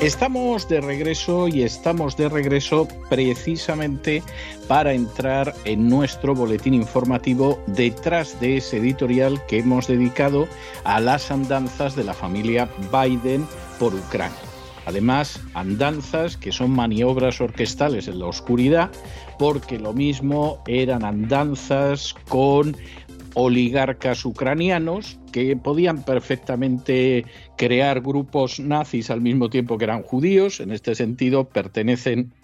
Estamos de regreso y estamos de regreso precisamente para entrar en nuestro boletín informativo detrás de ese editorial que hemos dedicado a las andanzas de la familia Biden por Ucrania. Además, andanzas que son maniobras orquestales en la oscuridad, porque lo mismo eran andanzas con oligarcas ucranianos que podían perfectamente crear grupos nazis al mismo tiempo que eran judíos. En este sentido, pertenecen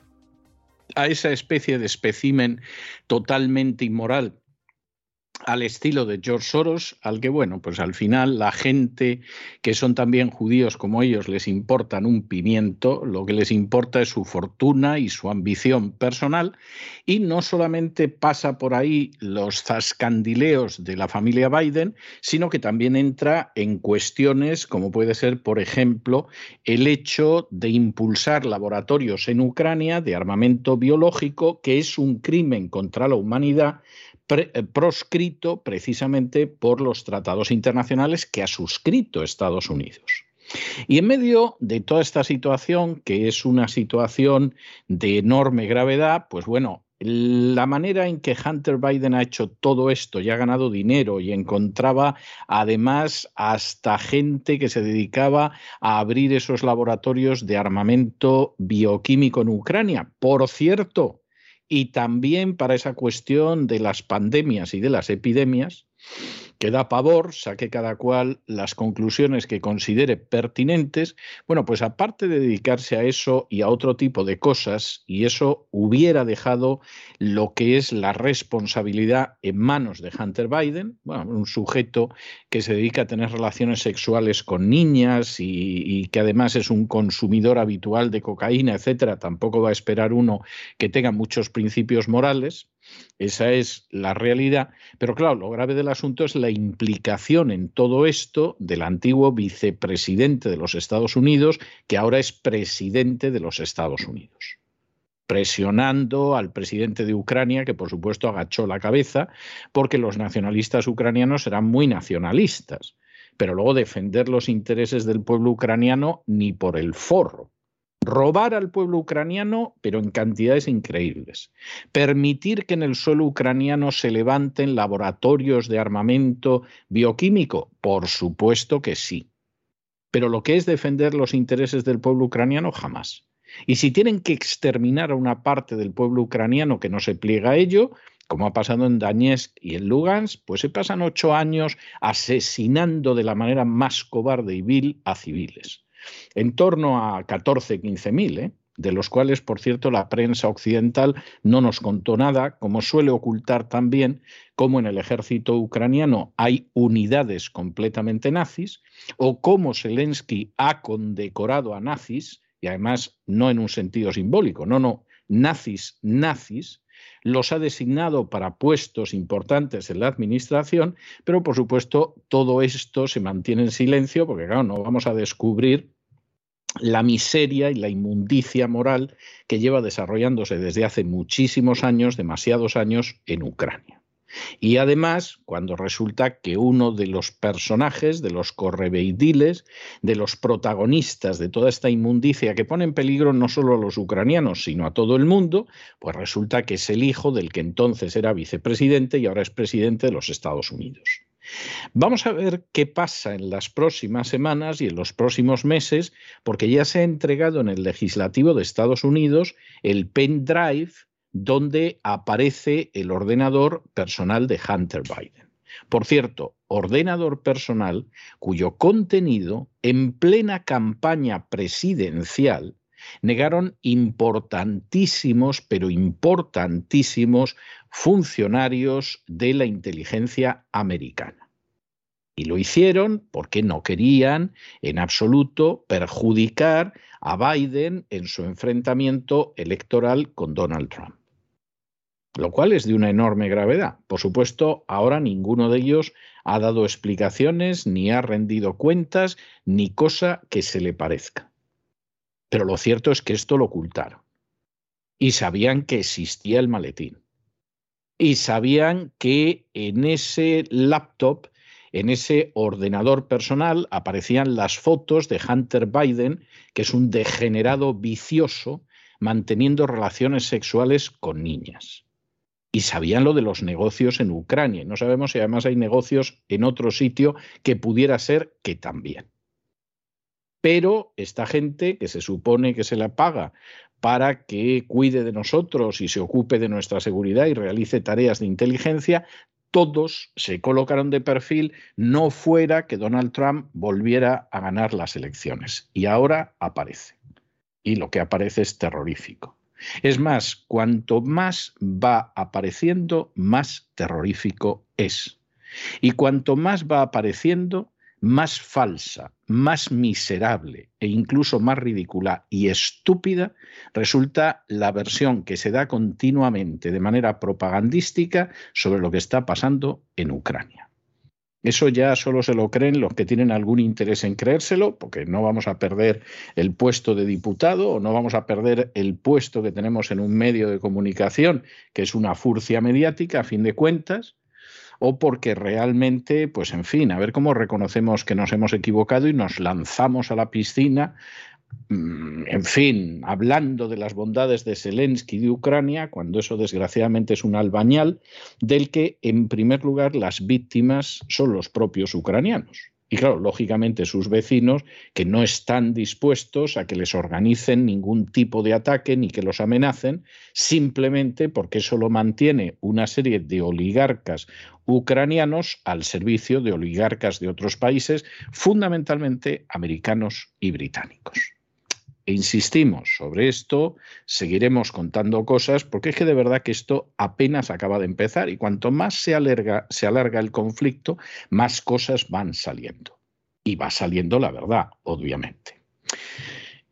a esa especie de espécimen totalmente inmoral al estilo de George Soros, al que, bueno, pues al final la gente que son también judíos como ellos les importan un pimiento, lo que les importa es su fortuna y su ambición personal, y no solamente pasa por ahí los zascandileos de la familia Biden, sino que también entra en cuestiones como puede ser, por ejemplo, el hecho de impulsar laboratorios en Ucrania de armamento biológico, que es un crimen contra la humanidad, eh, proscrito precisamente por los tratados internacionales que ha suscrito Estados Unidos. Y en medio de toda esta situación, que es una situación de enorme gravedad, pues bueno, la manera en que Hunter Biden ha hecho todo esto y ha ganado dinero y encontraba además hasta gente que se dedicaba a abrir esos laboratorios de armamento bioquímico en Ucrania. Por cierto, y también para esa cuestión de las pandemias y de las epidemias, que da pavor, saque cada cual las conclusiones que considere pertinentes, bueno, pues aparte de dedicarse a eso y a otro tipo de cosas, y eso hubiera dejado lo que es la responsabilidad en manos de Hunter Biden, un sujeto que se dedica a tener relaciones sexuales con niñas y, y que además es un consumidor habitual de cocaína, etcétera, tampoco va a esperar uno que tenga muchos principios morales. Esa es la realidad. Pero claro, lo grave del asunto es la implicación en todo esto del antiguo vicepresidente de los Estados Unidos, que ahora es presidente de los Estados Unidos. Presionando al presidente de Ucrania, que por supuesto agachó la cabeza, porque los nacionalistas ucranianos eran muy nacionalistas, pero luego defender los intereses del pueblo ucraniano ni por el forro robar al pueblo ucraniano, pero en cantidades increíbles, permitir que en el suelo ucraniano se levanten laboratorios de armamento bioquímico, por supuesto que sí. Pero lo que es defender los intereses del pueblo ucraniano, jamás. Y si tienen que exterminar a una parte del pueblo ucraniano que no se pliega a ello, como ha pasado en Donetsk y en Lugansk, pues se pasan ocho años asesinando de la manera más cobarde y vil a civiles en torno a 14, 15 mil, ¿eh? de los cuales, por cierto, la prensa occidental no nos contó nada, como suele ocultar también cómo en el ejército ucraniano hay unidades completamente nazis, o cómo Zelensky ha condecorado a nazis, y además no en un sentido simbólico, no, no, nazis, nazis, los ha designado para puestos importantes en la administración, pero por supuesto todo esto se mantiene en silencio porque claro, no vamos a descubrir la miseria y la inmundicia moral que lleva desarrollándose desde hace muchísimos años, demasiados años, en Ucrania. Y además, cuando resulta que uno de los personajes, de los correveidiles, de los protagonistas de toda esta inmundicia que pone en peligro no solo a los ucranianos, sino a todo el mundo, pues resulta que es el hijo del que entonces era vicepresidente y ahora es presidente de los Estados Unidos. Vamos a ver qué pasa en las próximas semanas y en los próximos meses, porque ya se ha entregado en el legislativo de Estados Unidos el pendrive donde aparece el ordenador personal de Hunter Biden. Por cierto, ordenador personal cuyo contenido en plena campaña presidencial negaron importantísimos, pero importantísimos funcionarios de la inteligencia americana. Y lo hicieron porque no querían en absoluto perjudicar a Biden en su enfrentamiento electoral con Donald Trump. lo cual es de una enorme gravedad. Por supuesto, ahora ninguno de ellos ha dado explicaciones, ni ha rendido cuentas, ni cosa que se le parezca. Pero lo cierto es que esto lo ocultaron. Y sabían que existía el maletín. Y sabían que en ese laptop, en ese ordenador personal, aparecían las fotos de Hunter Biden, que es un degenerado vicioso, manteniendo relaciones sexuales con niñas y sabían lo de los negocios en Ucrania. No sabemos si además hay negocios en otro sitio que pudiera ser que también. Pero esta gente que se supone que se la paga para que cuide de nosotros y se ocupe de nuestra seguridad y realice tareas de inteligencia, todos se colocaron de perfil, no fuera que Donald Trump volviera a ganar las elecciones. Y ahora aparece. Y lo que aparece es terrorífico. Es más, cuanto más va apareciendo, más terrorífico es. Y cuanto más va apareciendo, más falsa, más miserable e incluso más ridícula y estúpida resulta la versión que se da continuamente de manera propagandística sobre lo que está pasando en Ucrania. Eso ya solo se lo creen los que tienen algún interés en creérselo, porque no vamos a perder el puesto de diputado o no vamos a perder el puesto que tenemos en un medio de comunicación, que es una furcia mediática, a fin de cuentas, o porque realmente, pues en fin, a ver cómo reconocemos que nos hemos equivocado y nos lanzamos a la piscina Mm, en fin, hablando de las bondades de Zelensky de Ucrania, cuando eso desgraciadamente es un albañal, del que en primer lugar las víctimas son los propios ucranianos. Y claro, lógicamente sus vecinos que no están dispuestos a que les organicen ningún tipo de ataque ni que los amenacen, simplemente porque eso lo mantiene una serie de oligarcas ucranianos al servicio de oligarcas de otros países, fundamentalmente americanos y británicos. E insistimos sobre esto, seguiremos contando cosas, porque es que de verdad que esto apenas acaba de empezar y cuanto más se alarga, se alarga el conflicto, más cosas van saliendo. Y va saliendo la verdad, obviamente.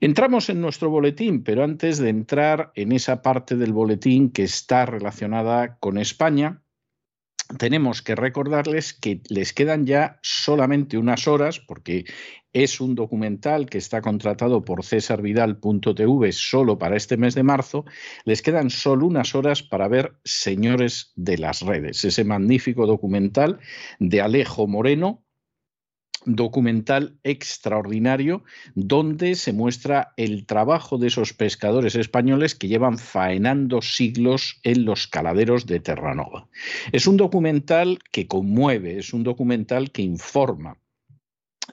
Entramos en nuestro boletín, pero antes de entrar en esa parte del boletín que está relacionada con España, tenemos que recordarles que les quedan ya solamente unas horas, porque es un documental que está contratado por cesarvidal.tv solo para este mes de marzo. Les quedan solo unas horas para ver Señores de las Redes, ese magnífico documental de Alejo Moreno, documental extraordinario donde se muestra el trabajo de esos pescadores españoles que llevan faenando siglos en los caladeros de Terranova. Es un documental que conmueve, es un documental que informa,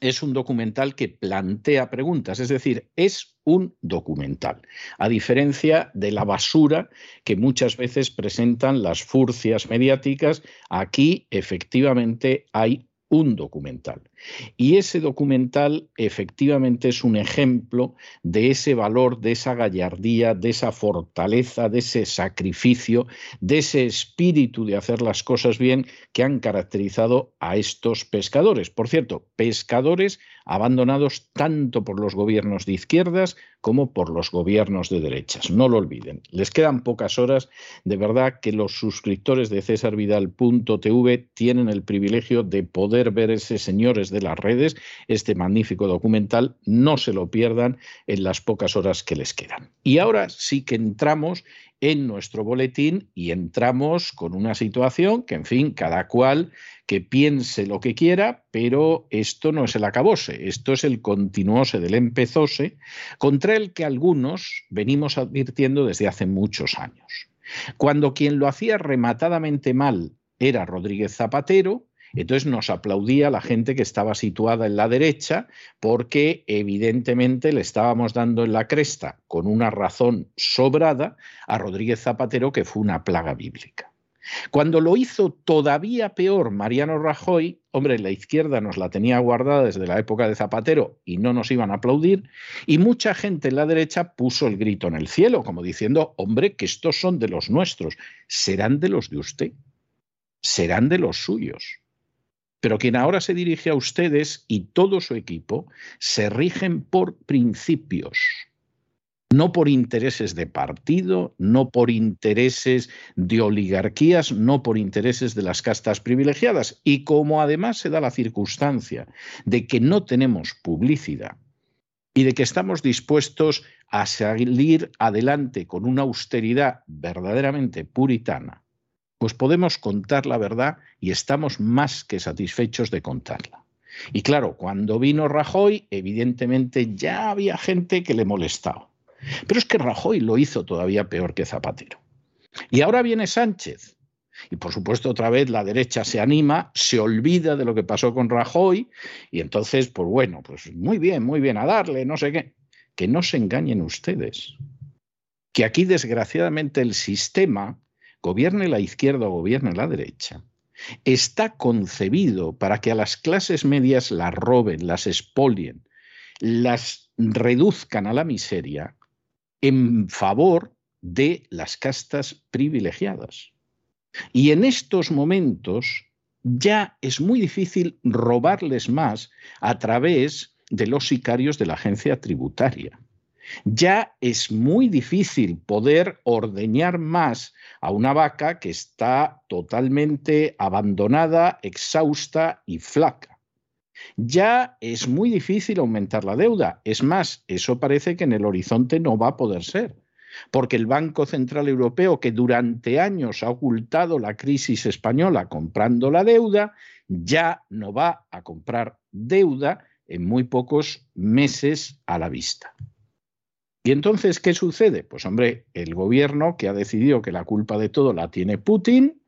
es un documental que plantea preguntas, es decir, es un documental, a diferencia de la basura que muchas veces presentan las furcias mediáticas, aquí efectivamente hay un documental. Y ese documental efectivamente es un ejemplo de ese valor, de esa gallardía, de esa fortaleza, de ese sacrificio, de ese espíritu de hacer las cosas bien que han caracterizado a estos pescadores. Por cierto, pescadores abandonados tanto por los gobiernos de izquierdas como por los gobiernos de derechas. No lo olviden. Les quedan pocas horas. De verdad que los suscriptores de cesarvidal.tv tienen el privilegio de poder ver ese señores de las redes, este magnífico documental. No se lo pierdan en las pocas horas que les quedan. Y ahora sí que entramos en nuestro boletín y entramos con una situación que, en fin, cada cual que piense lo que quiera, pero esto no es el acabose, esto es el continuose del empezose, contra el que algunos venimos advirtiendo desde hace muchos años. Cuando quien lo hacía rematadamente mal era Rodríguez Zapatero, entonces nos aplaudía la gente que estaba situada en la derecha porque evidentemente le estábamos dando en la cresta con una razón sobrada a Rodríguez Zapatero que fue una plaga bíblica. Cuando lo hizo todavía peor Mariano Rajoy, hombre, la izquierda nos la tenía guardada desde la época de Zapatero y no nos iban a aplaudir, y mucha gente en la derecha puso el grito en el cielo, como diciendo, hombre, que estos son de los nuestros, serán de los de usted, serán de los suyos. Pero quien ahora se dirige a ustedes y todo su equipo se rigen por principios. no por intereses de partido, no por intereses de oligarquías, no por intereses de las castas privilegiadas. Y como además se da la circunstancia de que no tenemos publicidad y de que estamos dispuestos a salir adelante con una austeridad verdaderamente puritana, pues podemos contar la verdad y estamos más que satisfechos de contarla. Y claro, cuando vino Rajoy, evidentemente ya había gente que le molestaba. Pero es que Rajoy lo hizo todavía peor que Zapatero. Y ahora viene Sánchez. Y por supuesto otra vez la derecha se anima, se olvida de lo que pasó con Rajoy y entonces, pues bueno, pues muy bien, muy bien, a darle, no sé qué. Que no se engañen ustedes. Que aquí desgraciadamente el sistema, gobierne la izquierda o gobierne la derecha, está concebido para que a las clases medias las roben, las expolien, las reduzcan a la miseria en favor de las castas privilegiadas. Y en estos momentos ya es muy difícil robarles más a través de los sicarios de la agencia tributaria. Ya es muy difícil poder ordeñar más a una vaca que está totalmente abandonada, exhausta y flaca ya es muy difícil aumentar la deuda. Es más, eso parece que en el horizonte no va a poder ser, porque el Banco Central Europeo, que durante años ha ocultado la crisis española comprando la deuda, ya no va a comprar deuda en muy pocos meses a la vista. ¿Y entonces qué sucede? Pues hombre, el gobierno que ha decidido que la culpa de todo la tiene Putin,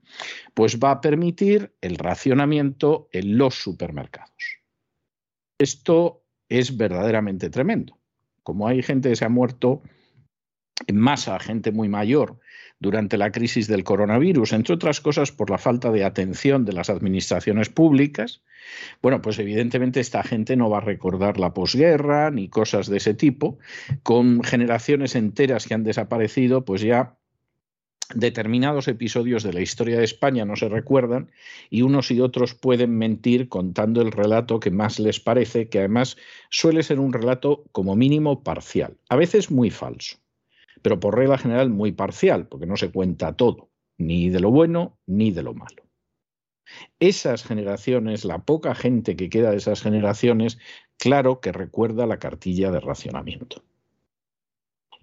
pues va a permitir el racionamiento en los supermercados. Esto es verdaderamente tremendo. Como hay gente que se ha muerto en masa, gente muy mayor, durante la crisis del coronavirus, entre otras cosas por la falta de atención de las administraciones públicas, bueno, pues evidentemente esta gente no va a recordar la posguerra ni cosas de ese tipo, con generaciones enteras que han desaparecido, pues ya determinados episodios de la historia de España no se recuerdan y unos y otros pueden mentir contando el relato que más les parece, que además suele ser un relato como mínimo parcial, a veces muy falso, pero por regla general muy parcial, porque no se cuenta todo, ni de lo bueno ni de lo malo. Esas generaciones, la poca gente que queda de esas generaciones, claro que recuerda la cartilla de racionamiento.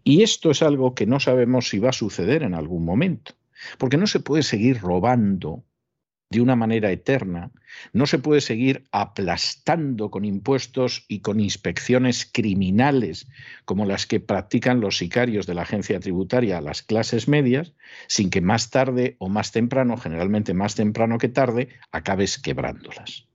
Y esto es algo que no sabemos si va a suceder en algún momento, porque no se puede seguir robando de una manera eterna, no se puede seguir aplastando con impuestos y con inspecciones criminales como las que practican los sicarios de la agencia tributaria a las clases medias, sin que más tarde o más temprano, generalmente más temprano que tarde, acabes quebrándolas.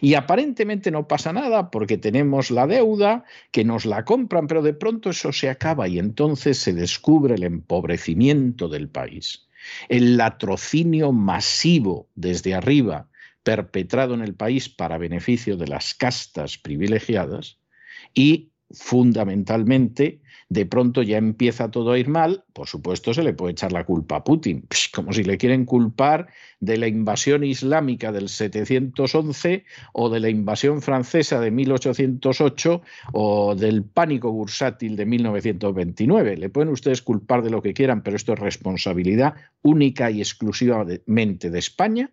Y aparentemente no pasa nada porque tenemos la deuda, que nos la compran, pero de pronto eso se acaba y entonces se descubre el empobrecimiento del país, el latrocinio masivo desde arriba perpetrado en el país para beneficio de las castas privilegiadas y fundamentalmente de pronto ya empieza todo a ir mal, por supuesto se le puede echar la culpa a Putin, como si le quieren culpar de la invasión islámica del 711 o de la invasión francesa de 1808 o del pánico bursátil de 1929. Le pueden ustedes culpar de lo que quieran, pero esto es responsabilidad única y exclusivamente de España.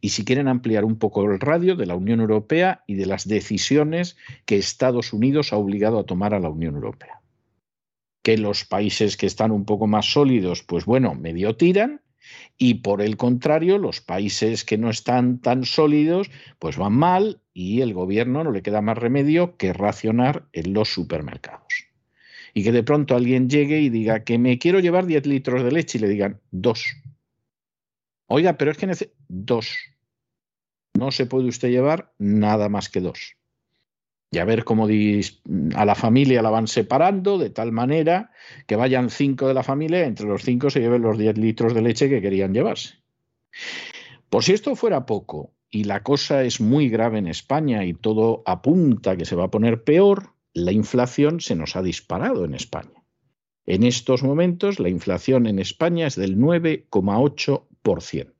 Y si quieren ampliar un poco el radio de la Unión Europea y de las decisiones que Estados Unidos ha obligado a tomar a la Unión Europea que los países que están un poco más sólidos, pues bueno, medio tiran, y por el contrario, los países que no están tan sólidos, pues van mal y el gobierno no le queda más remedio que racionar en los supermercados. Y que de pronto alguien llegue y diga que me quiero llevar 10 litros de leche y le digan dos. Oiga, pero es que dos. No se puede usted llevar nada más que dos y a ver cómo a la familia la van separando de tal manera que vayan cinco de la familia, entre los cinco se lleven los 10 litros de leche que querían llevarse. Por si esto fuera poco y la cosa es muy grave en España y todo apunta que se va a poner peor, la inflación se nos ha disparado en España. En estos momentos la inflación en España es del 9,8%.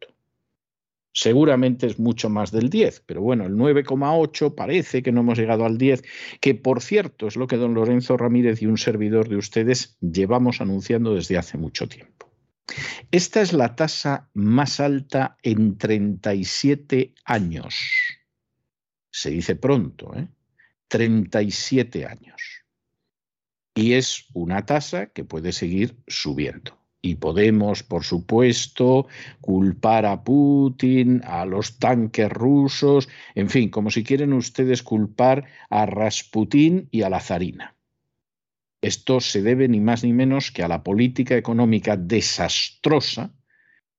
Seguramente es mucho más del 10, pero bueno, el 9,8 parece que no hemos llegado al 10, que por cierto es lo que don Lorenzo Ramírez y un servidor de ustedes llevamos anunciando desde hace mucho tiempo. Esta es la tasa más alta en 37 años. Se dice pronto, ¿eh? 37 años. Y es una tasa que puede seguir subiendo. Y podemos, por supuesto, culpar a Putin, a los tanques rusos, en fin, como si quieren ustedes culpar a Rasputín y a la zarina. Esto se debe ni más ni menos que a la política económica desastrosa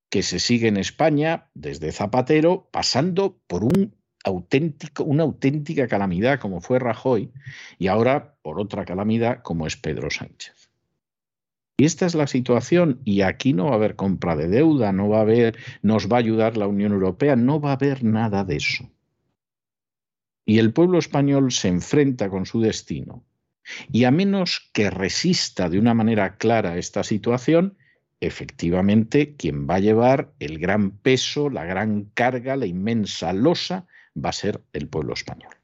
que se sigue en España desde Zapatero, pasando por un auténtico, una auténtica calamidad como fue Rajoy y ahora por otra calamidad como es Pedro Sánchez. Y esta es la situación y aquí no va a haber compra de deuda, no va a haber, nos va a ayudar la Unión Europea, no va a haber nada de eso. Y el pueblo español se enfrenta con su destino. Y a menos que resista de una manera clara esta situación, efectivamente quien va a llevar el gran peso, la gran carga, la inmensa losa, va a ser el pueblo español.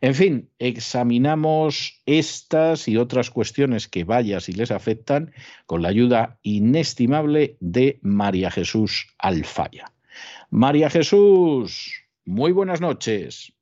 En fin, examinamos estas y otras cuestiones que vaya si les afectan con la ayuda inestimable de María Jesús Alfaya. María Jesús, muy buenas noches.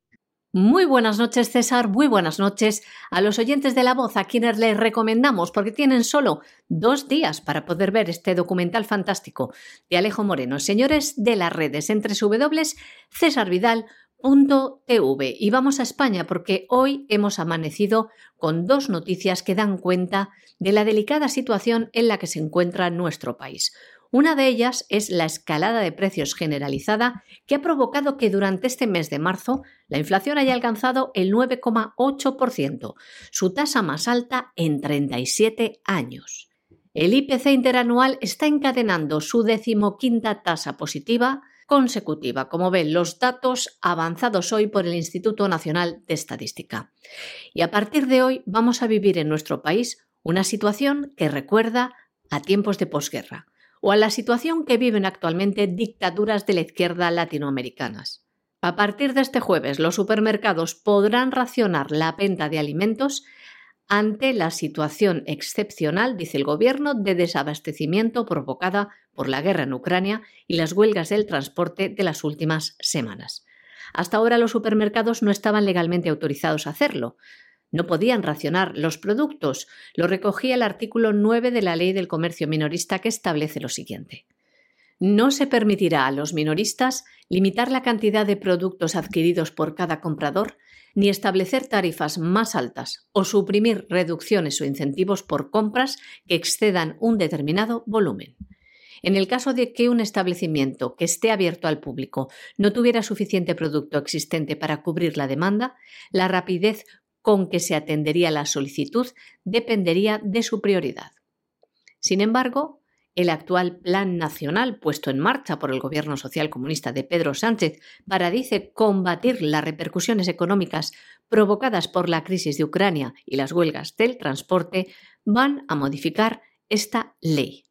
Muy buenas noches, César. Muy buenas noches a los oyentes de La Voz, a quienes les recomendamos, porque tienen solo dos días para poder ver este documental fantástico de Alejo Moreno. Señores de las redes, entre W, César Vidal, TV. Y vamos a España porque hoy hemos amanecido con dos noticias que dan cuenta de la delicada situación en la que se encuentra nuestro país. Una de ellas es la escalada de precios generalizada que ha provocado que durante este mes de marzo la inflación haya alcanzado el 9,8%, su tasa más alta en 37 años. El IPC interanual está encadenando su decimoquinta tasa positiva consecutiva, como ven los datos avanzados hoy por el Instituto Nacional de Estadística. Y a partir de hoy vamos a vivir en nuestro país una situación que recuerda a tiempos de posguerra o a la situación que viven actualmente dictaduras de la izquierda latinoamericanas. A partir de este jueves, los supermercados podrán racionar la venta de alimentos ante la situación excepcional, dice el Gobierno, de desabastecimiento provocada por la guerra en Ucrania y las huelgas del transporte de las últimas semanas. Hasta ahora los supermercados no estaban legalmente autorizados a hacerlo. No podían racionar los productos. Lo recogía el artículo 9 de la Ley del Comercio Minorista que establece lo siguiente. No se permitirá a los minoristas limitar la cantidad de productos adquiridos por cada comprador ni establecer tarifas más altas o suprimir reducciones o incentivos por compras que excedan un determinado volumen. En el caso de que un establecimiento que esté abierto al público no tuviera suficiente producto existente para cubrir la demanda, la rapidez con que se atendería la solicitud dependería de su prioridad. Sin embargo, el actual Plan Nacional puesto en marcha por el Gobierno Social Comunista de Pedro Sánchez para, dice, combatir las repercusiones económicas provocadas por la crisis de Ucrania y las huelgas del transporte, van a modificar esta ley.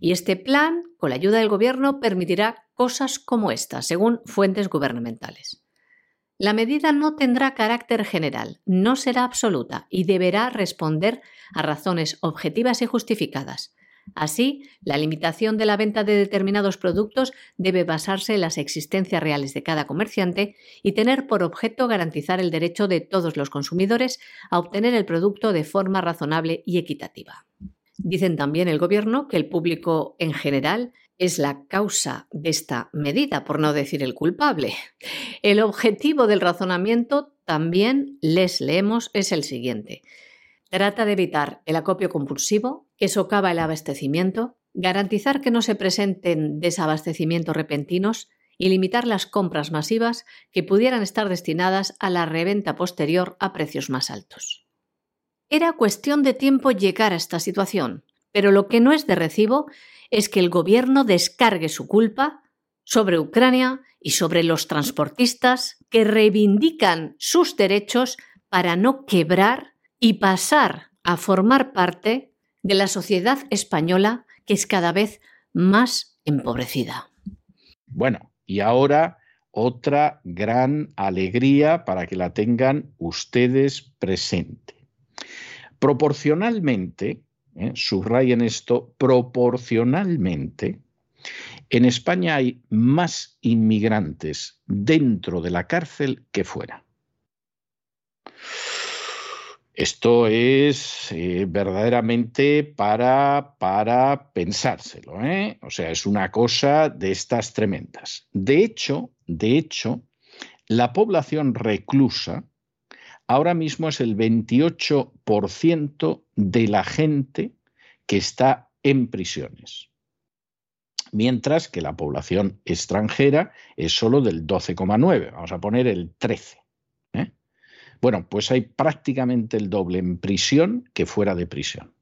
Y este plan, con la ayuda del Gobierno, permitirá cosas como esta, según fuentes gubernamentales. La medida no tendrá carácter general, no será absoluta y deberá responder a razones objetivas y justificadas Así, la limitación de la venta de determinados productos debe basarse en las existencias reales de cada comerciante y tener por objeto garantizar el derecho de todos los consumidores a obtener el producto de forma razonable y equitativa. Dicen también el Gobierno que el público en general es la causa de esta medida, por no decir el culpable. El objetivo del razonamiento también, les leemos, es el siguiente. Trata de evitar el acopio compulsivo que socava el abastecimiento, garantizar que no se presenten desabastecimientos repentinos y limitar las compras masivas que pudieran estar destinadas a la reventa posterior a precios más altos. Era cuestión de tiempo llegar a esta situación, pero lo que no es de recibo es que el gobierno descargue su culpa sobre Ucrania y sobre los transportistas que reivindican sus derechos para no quebrar y pasar a formar parte de la sociedad española que es cada vez más empobrecida. Bueno, y ahora otra gran alegría para que la tengan ustedes presente. Proporcionalmente, ¿eh? subrayen esto, proporcionalmente, en España hay más inmigrantes dentro de la cárcel que fuera. Esto es eh, verdaderamente para, para pensárselo, ¿eh? O sea, es una cosa de estas tremendas. De hecho, de hecho, la población reclusa ahora mismo es el 28% de la gente que está en prisiones mientras que la población extranjera es solo del 12,9, vamos a poner el 13. Bueno, pues hay prácticamente el doble en prisión que fuera de prisión.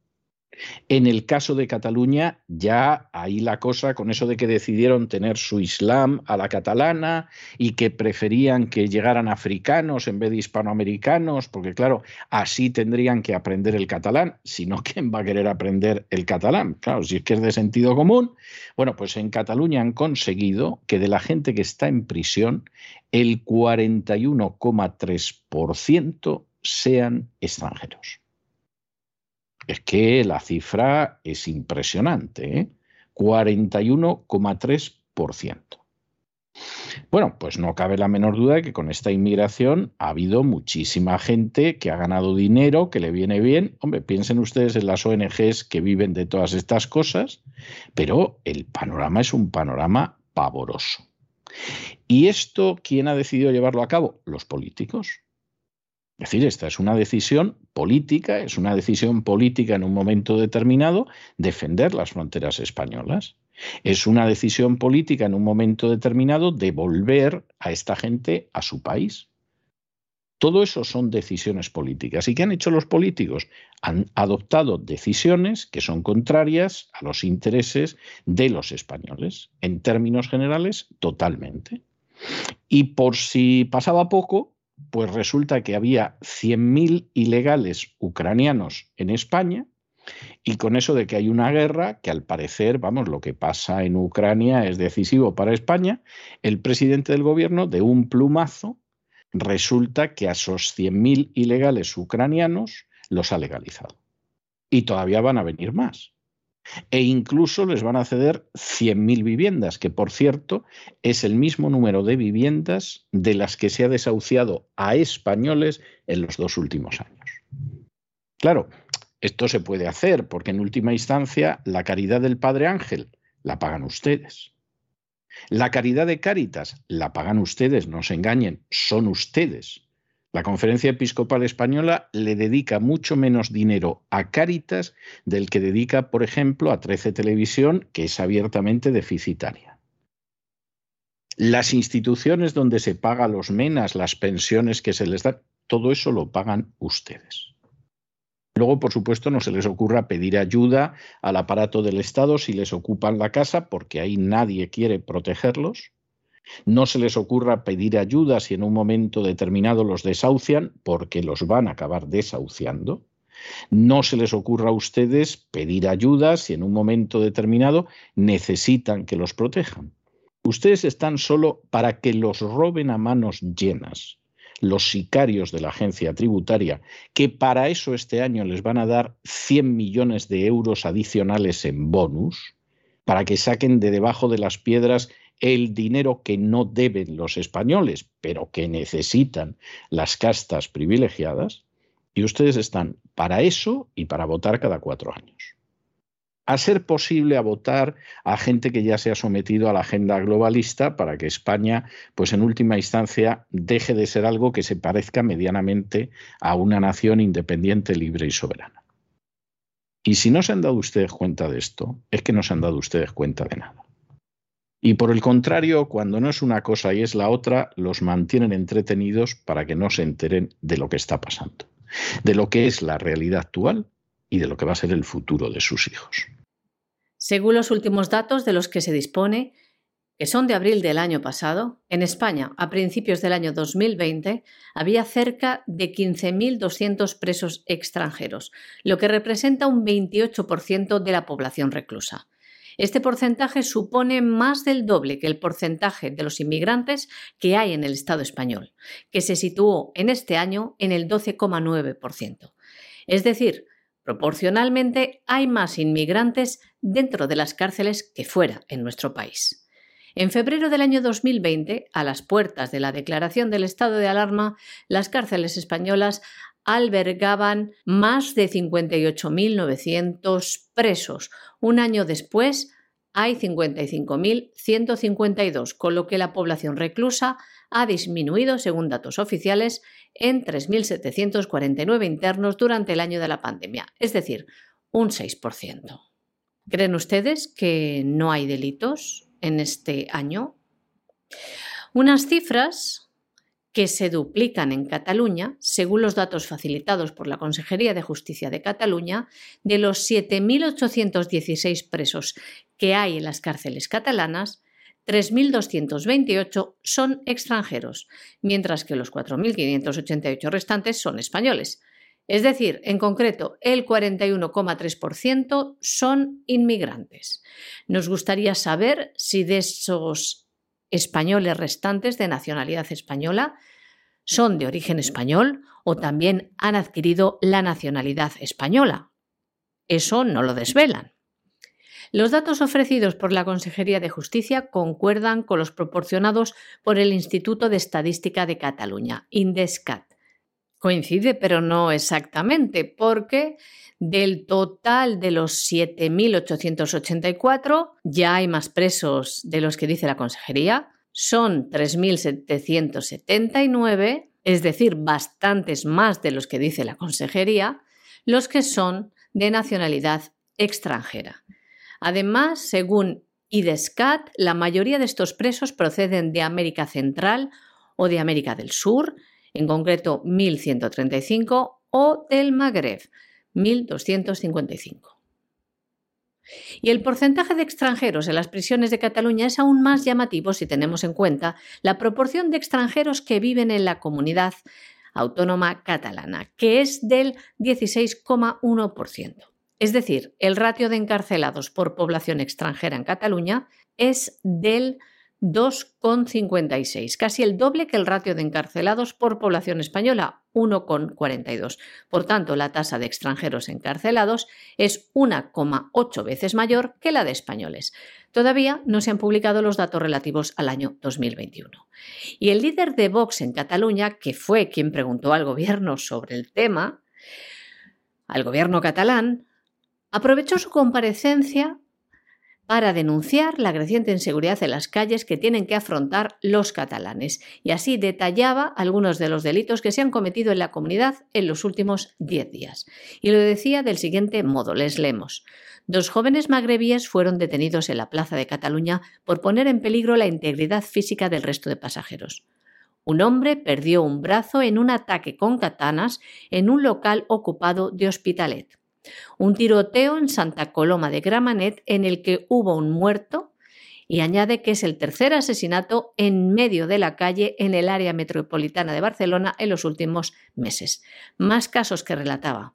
En el caso de Cataluña, ya ahí la cosa, con eso de que decidieron tener su Islam a la catalana y que preferían que llegaran africanos en vez de hispanoamericanos, porque claro, así tendrían que aprender el catalán, sino ¿quién va a querer aprender el catalán? Claro, si es que es de sentido común. Bueno, pues en Cataluña han conseguido que de la gente que está en prisión, el 41,3% sean extranjeros. Es que la cifra es impresionante, ¿eh? 41,3%. Bueno, pues no cabe la menor duda de que con esta inmigración ha habido muchísima gente que ha ganado dinero, que le viene bien. Hombre, piensen ustedes en las ONGs que viven de todas estas cosas, pero el panorama es un panorama pavoroso. ¿Y esto quién ha decidido llevarlo a cabo? Los políticos. Es decir, esta es una decisión política, es una decisión política en un momento determinado defender las fronteras españolas. Es una decisión política en un momento determinado devolver a esta gente a su país. Todo eso son decisiones políticas. ¿Y qué han hecho los políticos? Han adoptado decisiones que son contrarias a los intereses de los españoles. En términos generales, totalmente. Y por si pasaba poco, pues resulta que había 100.000 ilegales ucranianos en España y con eso de que hay una guerra, que al parecer, vamos, lo que pasa en Ucrania es decisivo para España, el presidente del gobierno de un plumazo resulta que a esos 100.000 ilegales ucranianos los ha legalizado. Y todavía van a venir más e incluso les van a ceder 100.000 viviendas, que por cierto es el mismo número de viviendas de las que se ha desahuciado a españoles en los dos últimos años. Claro, esto se puede hacer porque en última instancia la caridad del Padre Ángel la pagan ustedes. La caridad de Cáritas la pagan ustedes, no se engañen, son ustedes. La Conferencia Episcopal Española le dedica mucho menos dinero a Cáritas del que dedica, por ejemplo, a 13 Televisión, que es abiertamente deficitaria. Las instituciones donde se paga los menas, las pensiones que se les dan, todo eso lo pagan ustedes. Luego, por supuesto, no se les ocurra pedir ayuda al aparato del Estado si les ocupan la casa, porque ahí nadie quiere protegerlos. No se les ocurra pedir ayuda si en un momento determinado los desahucian, porque los van a acabar desahuciando. No se les ocurra a ustedes pedir ayuda si en un momento determinado necesitan que los protejan. Ustedes están solo para que los roben a manos llenas los sicarios de la agencia tributaria, que para eso este año les van a dar 100 millones de euros adicionales en bonus, para que saquen de debajo de las piedras el dinero que no deben los españoles, pero que necesitan las castas privilegiadas, y ustedes están para eso y para votar cada cuatro años. A ser posible a votar a gente que ya se ha sometido a la agenda globalista para que España, pues en última instancia, deje de ser algo que se parezca medianamente a una nación independiente, libre y soberana. Y si no se han dado ustedes cuenta de esto, es que no se han dado ustedes cuenta de nada. Y por el contrario, cuando no es una cosa y es la otra, los mantienen entretenidos para que no se enteren de lo que está pasando, de lo que es la realidad actual y de lo que va a ser el futuro de sus hijos. Según los últimos datos de los que se dispone, que son de abril del año pasado, en España, a principios del año 2020, había cerca de 15.200 presos extranjeros, lo que representa un 28% de la población reclusa. Este porcentaje supone más del doble que el porcentaje de los inmigrantes que hay en el Estado español, que se situó en este año en el 12,9%. Es decir, proporcionalmente hay más inmigrantes dentro de las cárceles que fuera en nuestro país. En febrero del año 2020, a las puertas de la declaración del estado de alarma, las cárceles españolas albergaban más de 58.900 presos. Un año después hay 55.152, con lo que la población reclusa ha disminuido, según datos oficiales, en 3.749 internos durante el año de la pandemia, es decir, un 6%. ¿Creen ustedes que no hay delitos en este año? Unas cifras que se duplican en Cataluña, según los datos facilitados por la Consejería de Justicia de Cataluña, de los 7.816 presos que hay en las cárceles catalanas, 3.228 son extranjeros, mientras que los 4.588 restantes son españoles. Es decir, en concreto, el 41,3% son inmigrantes. Nos gustaría saber si de esos españoles restantes de nacionalidad española son de origen español o también han adquirido la nacionalidad española. Eso no lo desvelan. Los datos ofrecidos por la Consejería de Justicia concuerdan con los proporcionados por el Instituto de Estadística de Cataluña, INDESCAT. Coincide, pero no exactamente, porque del total de los 7.884 ya hay más presos de los que dice la Consejería. Son 3.779, es decir, bastantes más de los que dice la Consejería, los que son de nacionalidad extranjera. Además, según IDESCAT, la mayoría de estos presos proceden de América Central o de América del Sur, en concreto 1.135, o del Magreb, 1.255. Y el porcentaje de extranjeros en las prisiones de Cataluña es aún más llamativo si tenemos en cuenta la proporción de extranjeros que viven en la comunidad autónoma catalana, que es del 16,1%. Es decir, el ratio de encarcelados por población extranjera en Cataluña es del 2,56, casi el doble que el ratio de encarcelados por población española, 1,42. Por tanto, la tasa de extranjeros encarcelados es 1,8 veces mayor que la de españoles. Todavía no se han publicado los datos relativos al año 2021. Y el líder de Vox en Cataluña, que fue quien preguntó al gobierno sobre el tema, al gobierno catalán, aprovechó su comparecencia para denunciar la creciente inseguridad en las calles que tienen que afrontar los catalanes y así detallaba algunos de los delitos que se han cometido en la comunidad en los últimos diez días. Y lo decía del siguiente modo, les leemos. Dos jóvenes magrebíes fueron detenidos en la Plaza de Cataluña por poner en peligro la integridad física del resto de pasajeros. Un hombre perdió un brazo en un ataque con katanas en un local ocupado de Hospitalet. Un tiroteo en Santa Coloma de Gramanet en el que hubo un muerto y añade que es el tercer asesinato en medio de la calle en el área metropolitana de Barcelona en los últimos meses. Más casos que relataba.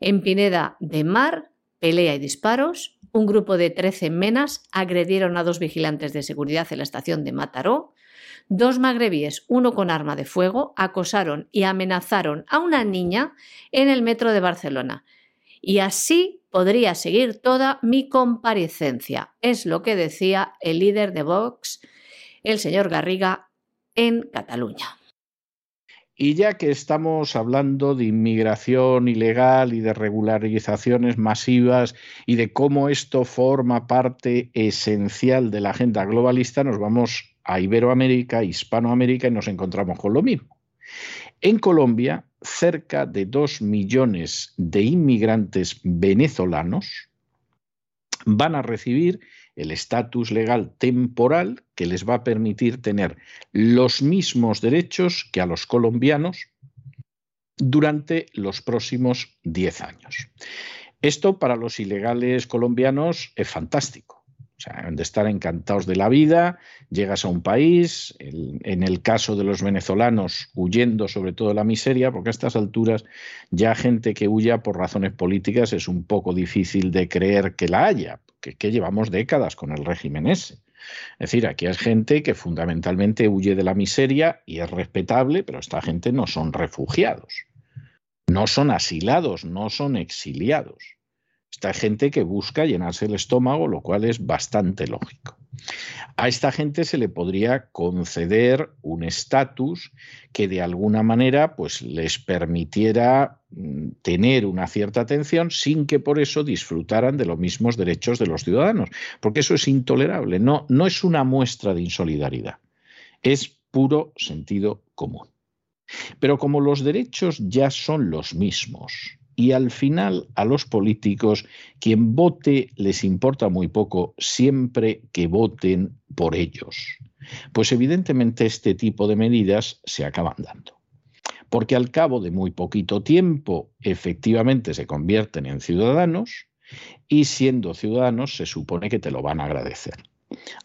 En Pineda de Mar, pelea y disparos. Un grupo de 13 menas agredieron a dos vigilantes de seguridad en la estación de Mataró. Dos magrebíes, uno con arma de fuego, acosaron y amenazaron a una niña en el metro de Barcelona. Y así podría seguir toda mi comparecencia. Es lo que decía el líder de Vox, el señor Garriga, en Cataluña. Y ya que estamos hablando de inmigración ilegal y de regularizaciones masivas y de cómo esto forma parte esencial de la agenda globalista, nos vamos a Iberoamérica, Hispanoamérica y nos encontramos con lo mismo. En Colombia, cerca de dos millones de inmigrantes venezolanos van a recibir el estatus legal temporal que les va a permitir tener los mismos derechos que a los colombianos durante los próximos 10 años. Esto para los ilegales colombianos es fantástico sea, de estar encantados de la vida, llegas a un país, en el caso de los venezolanos, huyendo sobre todo de la miseria, porque a estas alturas ya gente que huya por razones políticas es un poco difícil de creer que la haya, que, que llevamos décadas con el régimen ese. Es decir, aquí hay gente que fundamentalmente huye de la miseria y es respetable, pero esta gente no son refugiados, no son asilados, no son exiliados. Esta gente que busca llenarse el estómago, lo cual es bastante lógico. A esta gente se le podría conceder un estatus que de alguna manera pues, les permitiera mm, tener una cierta atención sin que por eso disfrutaran de los mismos derechos de los ciudadanos, porque eso es intolerable, no, no es una muestra de insolidaridad, es puro sentido común. Pero como los derechos ya son los mismos, y al final a los políticos quien vote les importa muy poco siempre que voten por ellos. Pues evidentemente este tipo de medidas se acaban dando. Porque al cabo de muy poquito tiempo efectivamente se convierten en ciudadanos y siendo ciudadanos se supone que te lo van a agradecer.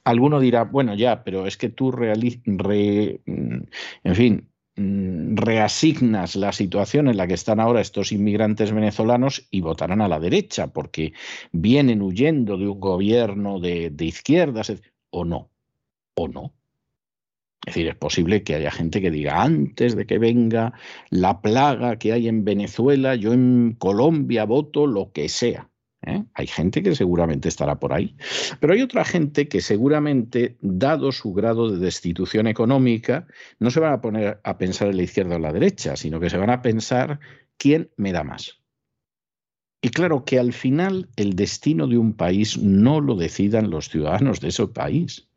Alguno dirá, bueno, ya, pero es que tú, re, en fin, Mm, reasignas la situación en la que están ahora estos inmigrantes venezolanos y votarán a la derecha porque vienen huyendo de un gobierno de, de izquierdas o no, o no. Es decir, es posible que haya gente que diga, antes de que venga la plaga que hay en Venezuela, yo en Colombia voto lo que sea. ¿Eh? Hay gente que seguramente estará por ahí. Pero hay otra gente que seguramente, dado su grado de destitución económica, no se van a poner a pensar en la izquierda o la derecha, sino que se van a pensar quién me da más. Y claro que al final el destino de un país no lo decidan los ciudadanos de ese país,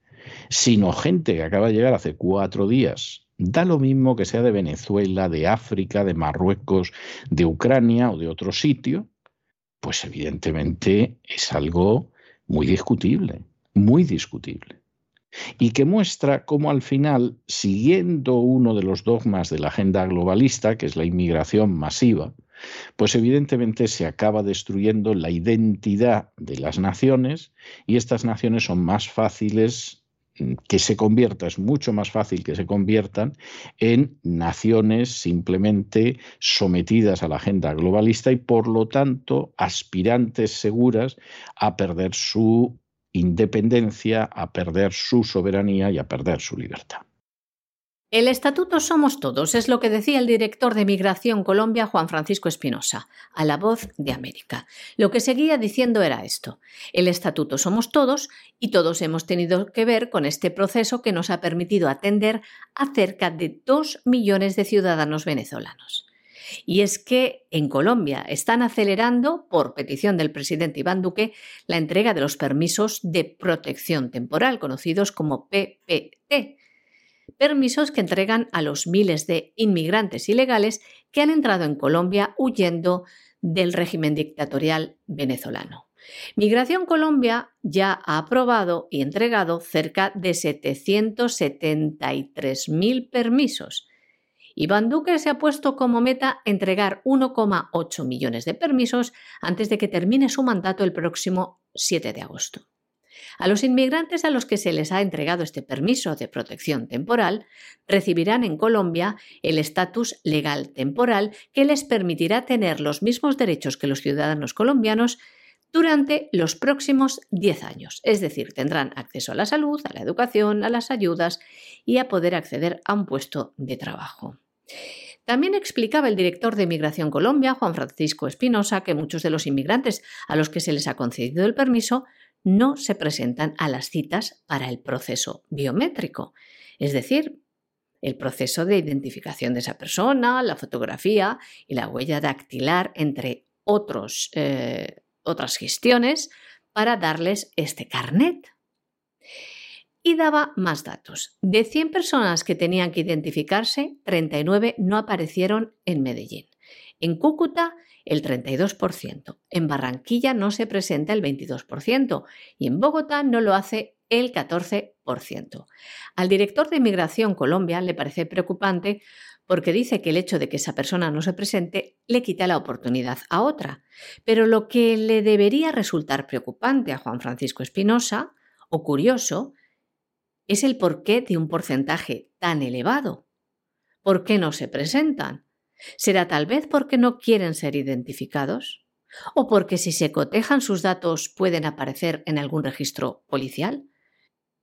sino gente que acaba de llegar hace cuatro días. Da lo mismo que sea de Venezuela, de África, de Marruecos, de Ucrania o de otro sitio, pues evidentemente es algo muy discutible, muy discutible. Y que muestra cómo al final, siguiendo uno de los dogmas de la agenda globalista, que es la inmigración masiva, pues evidentemente se acaba destruyendo la identidad de las naciones y estas naciones son más fáciles que se convierta, es mucho más fácil que se conviertan en naciones simplemente sometidas a la agenda globalista y por lo tanto aspirantes seguras a perder su independencia, a perder su soberanía y a perder su libertad. El estatuto Somos Todos es lo que decía el director de Migración Colombia, Juan Francisco Espinosa, a la voz de América. Lo que seguía diciendo era esto. El estatuto Somos Todos y todos hemos tenido que ver con este proceso que nos ha permitido atender a cerca de dos millones de ciudadanos venezolanos. Y es que en Colombia están acelerando, por petición del presidente Iván Duque, la entrega de los permisos de protección temporal, conocidos como PPT permisos que entregan a los miles de inmigrantes ilegales que han entrado en Colombia huyendo del régimen dictatorial venezolano. Migración Colombia ya ha aprobado y entregado cerca de 773.000 permisos. Iván Duque se ha puesto como meta entregar 1,8 millones de permisos antes de que termine su mandato el próximo 7 de agosto. A los inmigrantes a los que se les ha entregado este permiso de protección temporal recibirán en Colombia el estatus legal temporal que les permitirá tener los mismos derechos que los ciudadanos colombianos durante los próximos 10 años. Es decir, tendrán acceso a la salud, a la educación, a las ayudas y a poder acceder a un puesto de trabajo. También explicaba el director de Migración Colombia, Juan Francisco Espinosa, que muchos de los inmigrantes a los que se les ha concedido el permiso no se presentan a las citas para el proceso biométrico, es decir, el proceso de identificación de esa persona, la fotografía y la huella dactilar, entre otros, eh, otras gestiones, para darles este carnet. Y daba más datos. De 100 personas que tenían que identificarse, 39 no aparecieron en Medellín. En Cúcuta el 32%. En Barranquilla no se presenta el 22% y en Bogotá no lo hace el 14%. Al director de Migración Colombia le parece preocupante porque dice que el hecho de que esa persona no se presente le quita la oportunidad a otra. Pero lo que le debería resultar preocupante a Juan Francisco Espinosa, o curioso, es el porqué de un porcentaje tan elevado. ¿Por qué no se presentan? ¿Será tal vez porque no quieren ser identificados? ¿O porque si se cotejan sus datos pueden aparecer en algún registro policial?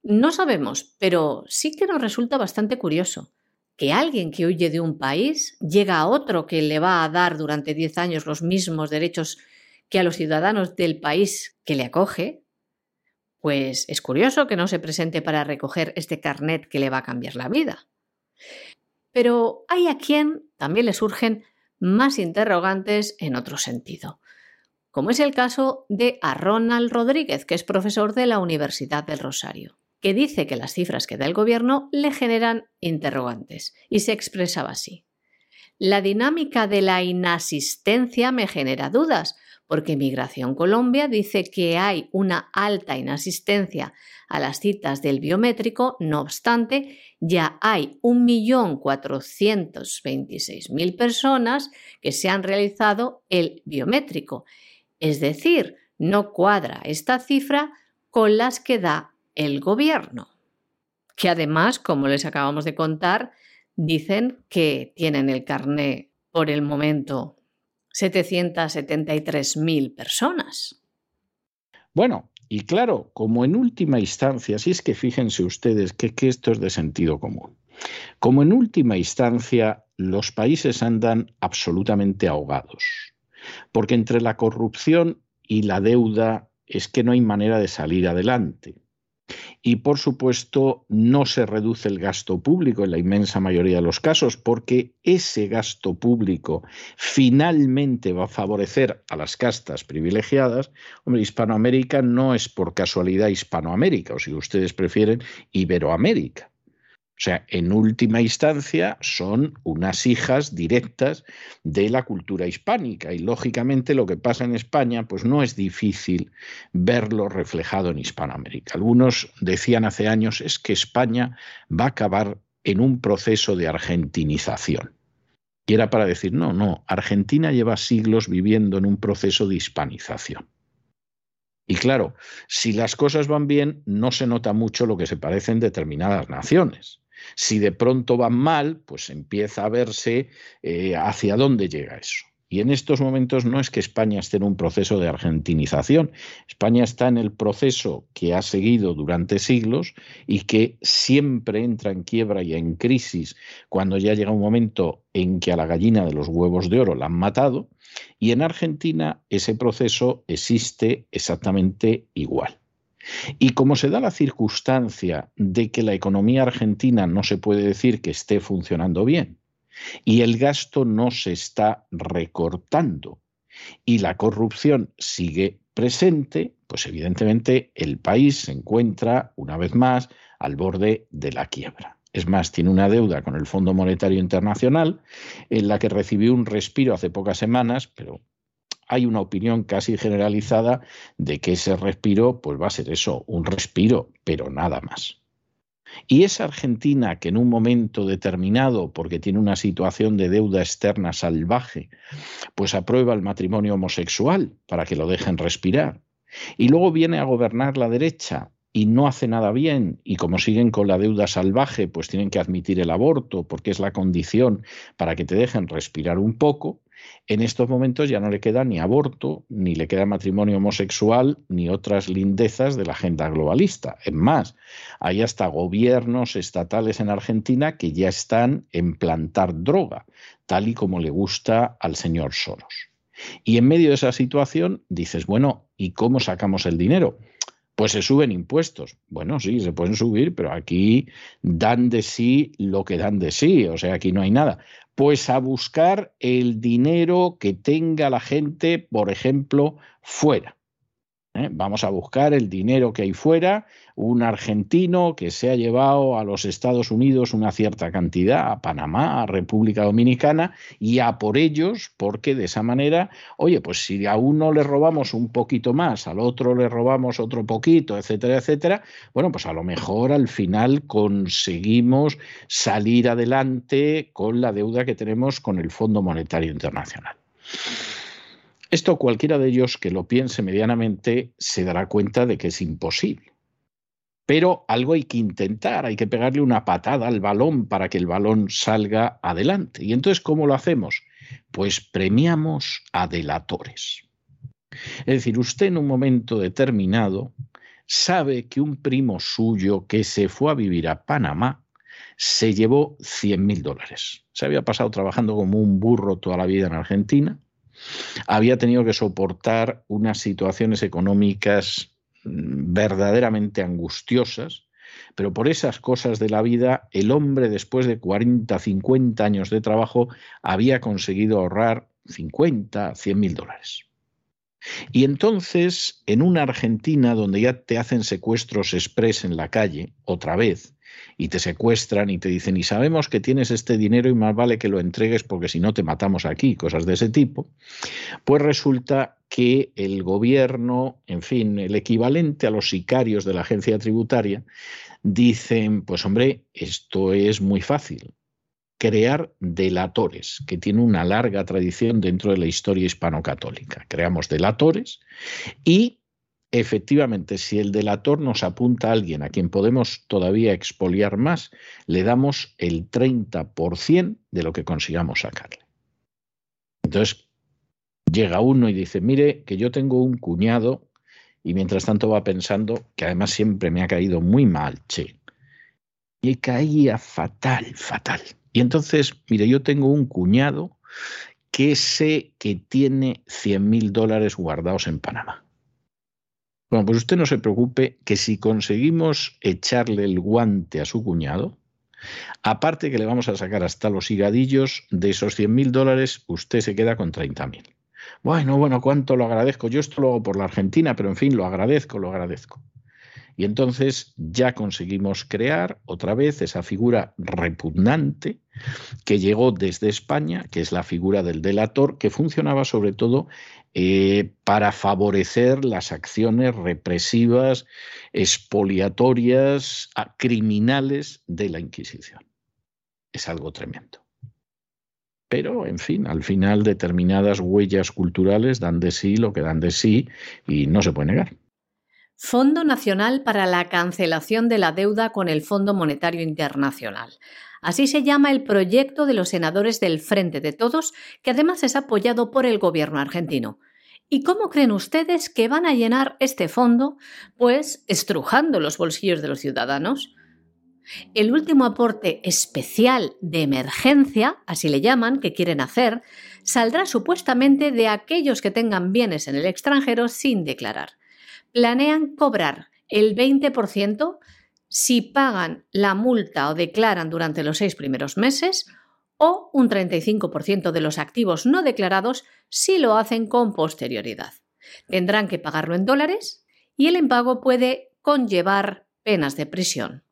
No sabemos, pero sí que nos resulta bastante curioso que alguien que huye de un país llega a otro que le va a dar durante 10 años los mismos derechos que a los ciudadanos del país que le acoge, pues es curioso que no se presente para recoger este carnet que le va a cambiar la vida. Pero hay a quien también le surgen más interrogantes en otro sentido, como es el caso de a Ronald Rodríguez, que es profesor de la Universidad del Rosario, que dice que las cifras que da el gobierno le generan interrogantes y se expresaba así. La dinámica de la inasistencia me genera dudas, porque Migración Colombia dice que hay una alta inasistencia a las citas del biométrico, no obstante, ya hay 1.426.000 personas que se han realizado el biométrico. Es decir, no cuadra esta cifra con las que da el gobierno, que además, como les acabamos de contar, dicen que tienen el carné por el momento 773.000 personas. Bueno, y claro, como en última instancia, si es que fíjense ustedes que, que esto es de sentido común, como en última instancia los países andan absolutamente ahogados, porque entre la corrupción y la deuda es que no hay manera de salir adelante. Y por supuesto, no se reduce el gasto público en la inmensa mayoría de los casos, porque ese gasto público finalmente va a favorecer a las castas privilegiadas. Hombre, Hispanoamérica no es por casualidad Hispanoamérica, o si ustedes prefieren, Iberoamérica. O sea, en última instancia son unas hijas directas de la cultura hispánica y lógicamente lo que pasa en España pues no es difícil verlo reflejado en Hispanoamérica. Algunos decían hace años es que España va a acabar en un proceso de argentinización. Y era para decir, no, no, Argentina lleva siglos viviendo en un proceso de hispanización. Y claro, si las cosas van bien, no se nota mucho lo que se parecen determinadas naciones. Si de pronto van mal, pues empieza a verse eh, hacia dónde llega eso. Y en estos momentos no es que España esté en un proceso de argentinización, España está en el proceso que ha seguido durante siglos y que siempre entra en quiebra y en crisis cuando ya llega un momento en que a la gallina de los huevos de oro la han matado, y en Argentina ese proceso existe exactamente igual. Y como se da la circunstancia de que la economía argentina no se puede decir que esté funcionando bien y el gasto no se está recortando y la corrupción sigue presente, pues evidentemente el país se encuentra una vez más al borde de la quiebra. Es más, tiene una deuda con el Fondo Monetario Internacional en la que recibió un respiro hace pocas semanas, pero hay una opinión casi generalizada de que ese respiro pues va a ser eso, un respiro, pero nada más. Y esa Argentina que en un momento determinado, porque tiene una situación de deuda externa salvaje, pues aprueba el matrimonio homosexual para que lo dejen respirar. Y luego viene a gobernar la derecha y no hace nada bien y como siguen con la deuda salvaje, pues tienen que admitir el aborto porque es la condición para que te dejen respirar un poco, en estos momentos ya no le queda ni aborto, ni le queda matrimonio homosexual, ni otras lindezas de la agenda globalista. Es más, hay hasta gobiernos estatales en Argentina que ya están en plantar droga, tal y como le gusta al señor Soros. Y en medio de esa situación dices, bueno, ¿y cómo sacamos el dinero? Pues se suben impuestos. Bueno, sí, se pueden subir, pero aquí dan de sí lo que dan de sí, o sea, aquí no hay nada. Pues a buscar el dinero que tenga la gente, por ejemplo, fuera. ¿Eh? Vamos a buscar el dinero que hay fuera, un argentino que se ha llevado a los Estados Unidos una cierta cantidad, a Panamá, a República Dominicana, y a por ellos, porque de esa manera, oye, pues si a uno le robamos un poquito más, al otro le robamos otro poquito, etcétera, etcétera, bueno, pues a lo mejor al final conseguimos salir adelante con la deuda que tenemos con el Fondo Monetario Internacional. Esto cualquiera de ellos que lo piense medianamente se dará cuenta de que es imposible. Pero algo hay que intentar, hay que pegarle una patada al balón para que el balón salga adelante. ¿Y entonces cómo lo hacemos? Pues premiamos a delatores. Es decir, usted en un momento determinado sabe que un primo suyo que se fue a vivir a Panamá se llevó 100 mil dólares. Se había pasado trabajando como un burro toda la vida en Argentina, había tenido que soportar unas situaciones económicas mm, verdaderamente angustiosas, pero por esas cosas de la vida, el hombre después de 40, 50 años de trabajo había conseguido ahorrar 50, 100 mil dólares. Y entonces, en una Argentina donde ya te hacen secuestros express en la calle, otra vez, y te secuestran y te dicen, y sabemos que tienes este dinero y más vale que lo entregues porque si no te matamos aquí, cosas de ese tipo, pues resulta que el gobierno, en fin, el equivalente a los sicarios de la agencia tributaria, dicen, pues hombre, esto es muy fácil crear delatores, que tiene una larga tradición dentro de la historia hispano-católica. Creamos delatores y efectivamente, si el delator nos apunta a alguien a quien podemos todavía expoliar más, le damos el 30% de lo que consigamos sacarle. Entonces, llega uno y dice, mire, que yo tengo un cuñado y mientras tanto va pensando que además siempre me ha caído muy mal, che. Y caía fatal, fatal. Y entonces, mire, yo tengo un cuñado que sé que tiene 100 mil dólares guardados en Panamá. Bueno, pues usted no se preocupe que si conseguimos echarle el guante a su cuñado, aparte que le vamos a sacar hasta los higadillos, de esos 100 mil dólares, usted se queda con 30 mil. Bueno, bueno, cuánto lo agradezco. Yo esto lo hago por la Argentina, pero en fin, lo agradezco, lo agradezco. Y entonces ya conseguimos crear otra vez esa figura repugnante que llegó desde España, que es la figura del delator, que funcionaba sobre todo eh, para favorecer las acciones represivas, expoliatorias, criminales de la Inquisición. Es algo tremendo. Pero, en fin, al final determinadas huellas culturales dan de sí lo que dan de sí y no se puede negar. Fondo Nacional para la Cancelación de la Deuda con el Fondo Monetario Internacional. Así se llama el proyecto de los senadores del Frente de Todos, que además es apoyado por el gobierno argentino. ¿Y cómo creen ustedes que van a llenar este fondo? Pues estrujando los bolsillos de los ciudadanos. El último aporte especial de emergencia, así le llaman, que quieren hacer, saldrá supuestamente de aquellos que tengan bienes en el extranjero sin declarar planean cobrar el 20% si pagan la multa o declaran durante los seis primeros meses o un 35% de los activos no declarados si lo hacen con posterioridad. Tendrán que pagarlo en dólares y el impago puede conllevar penas de prisión.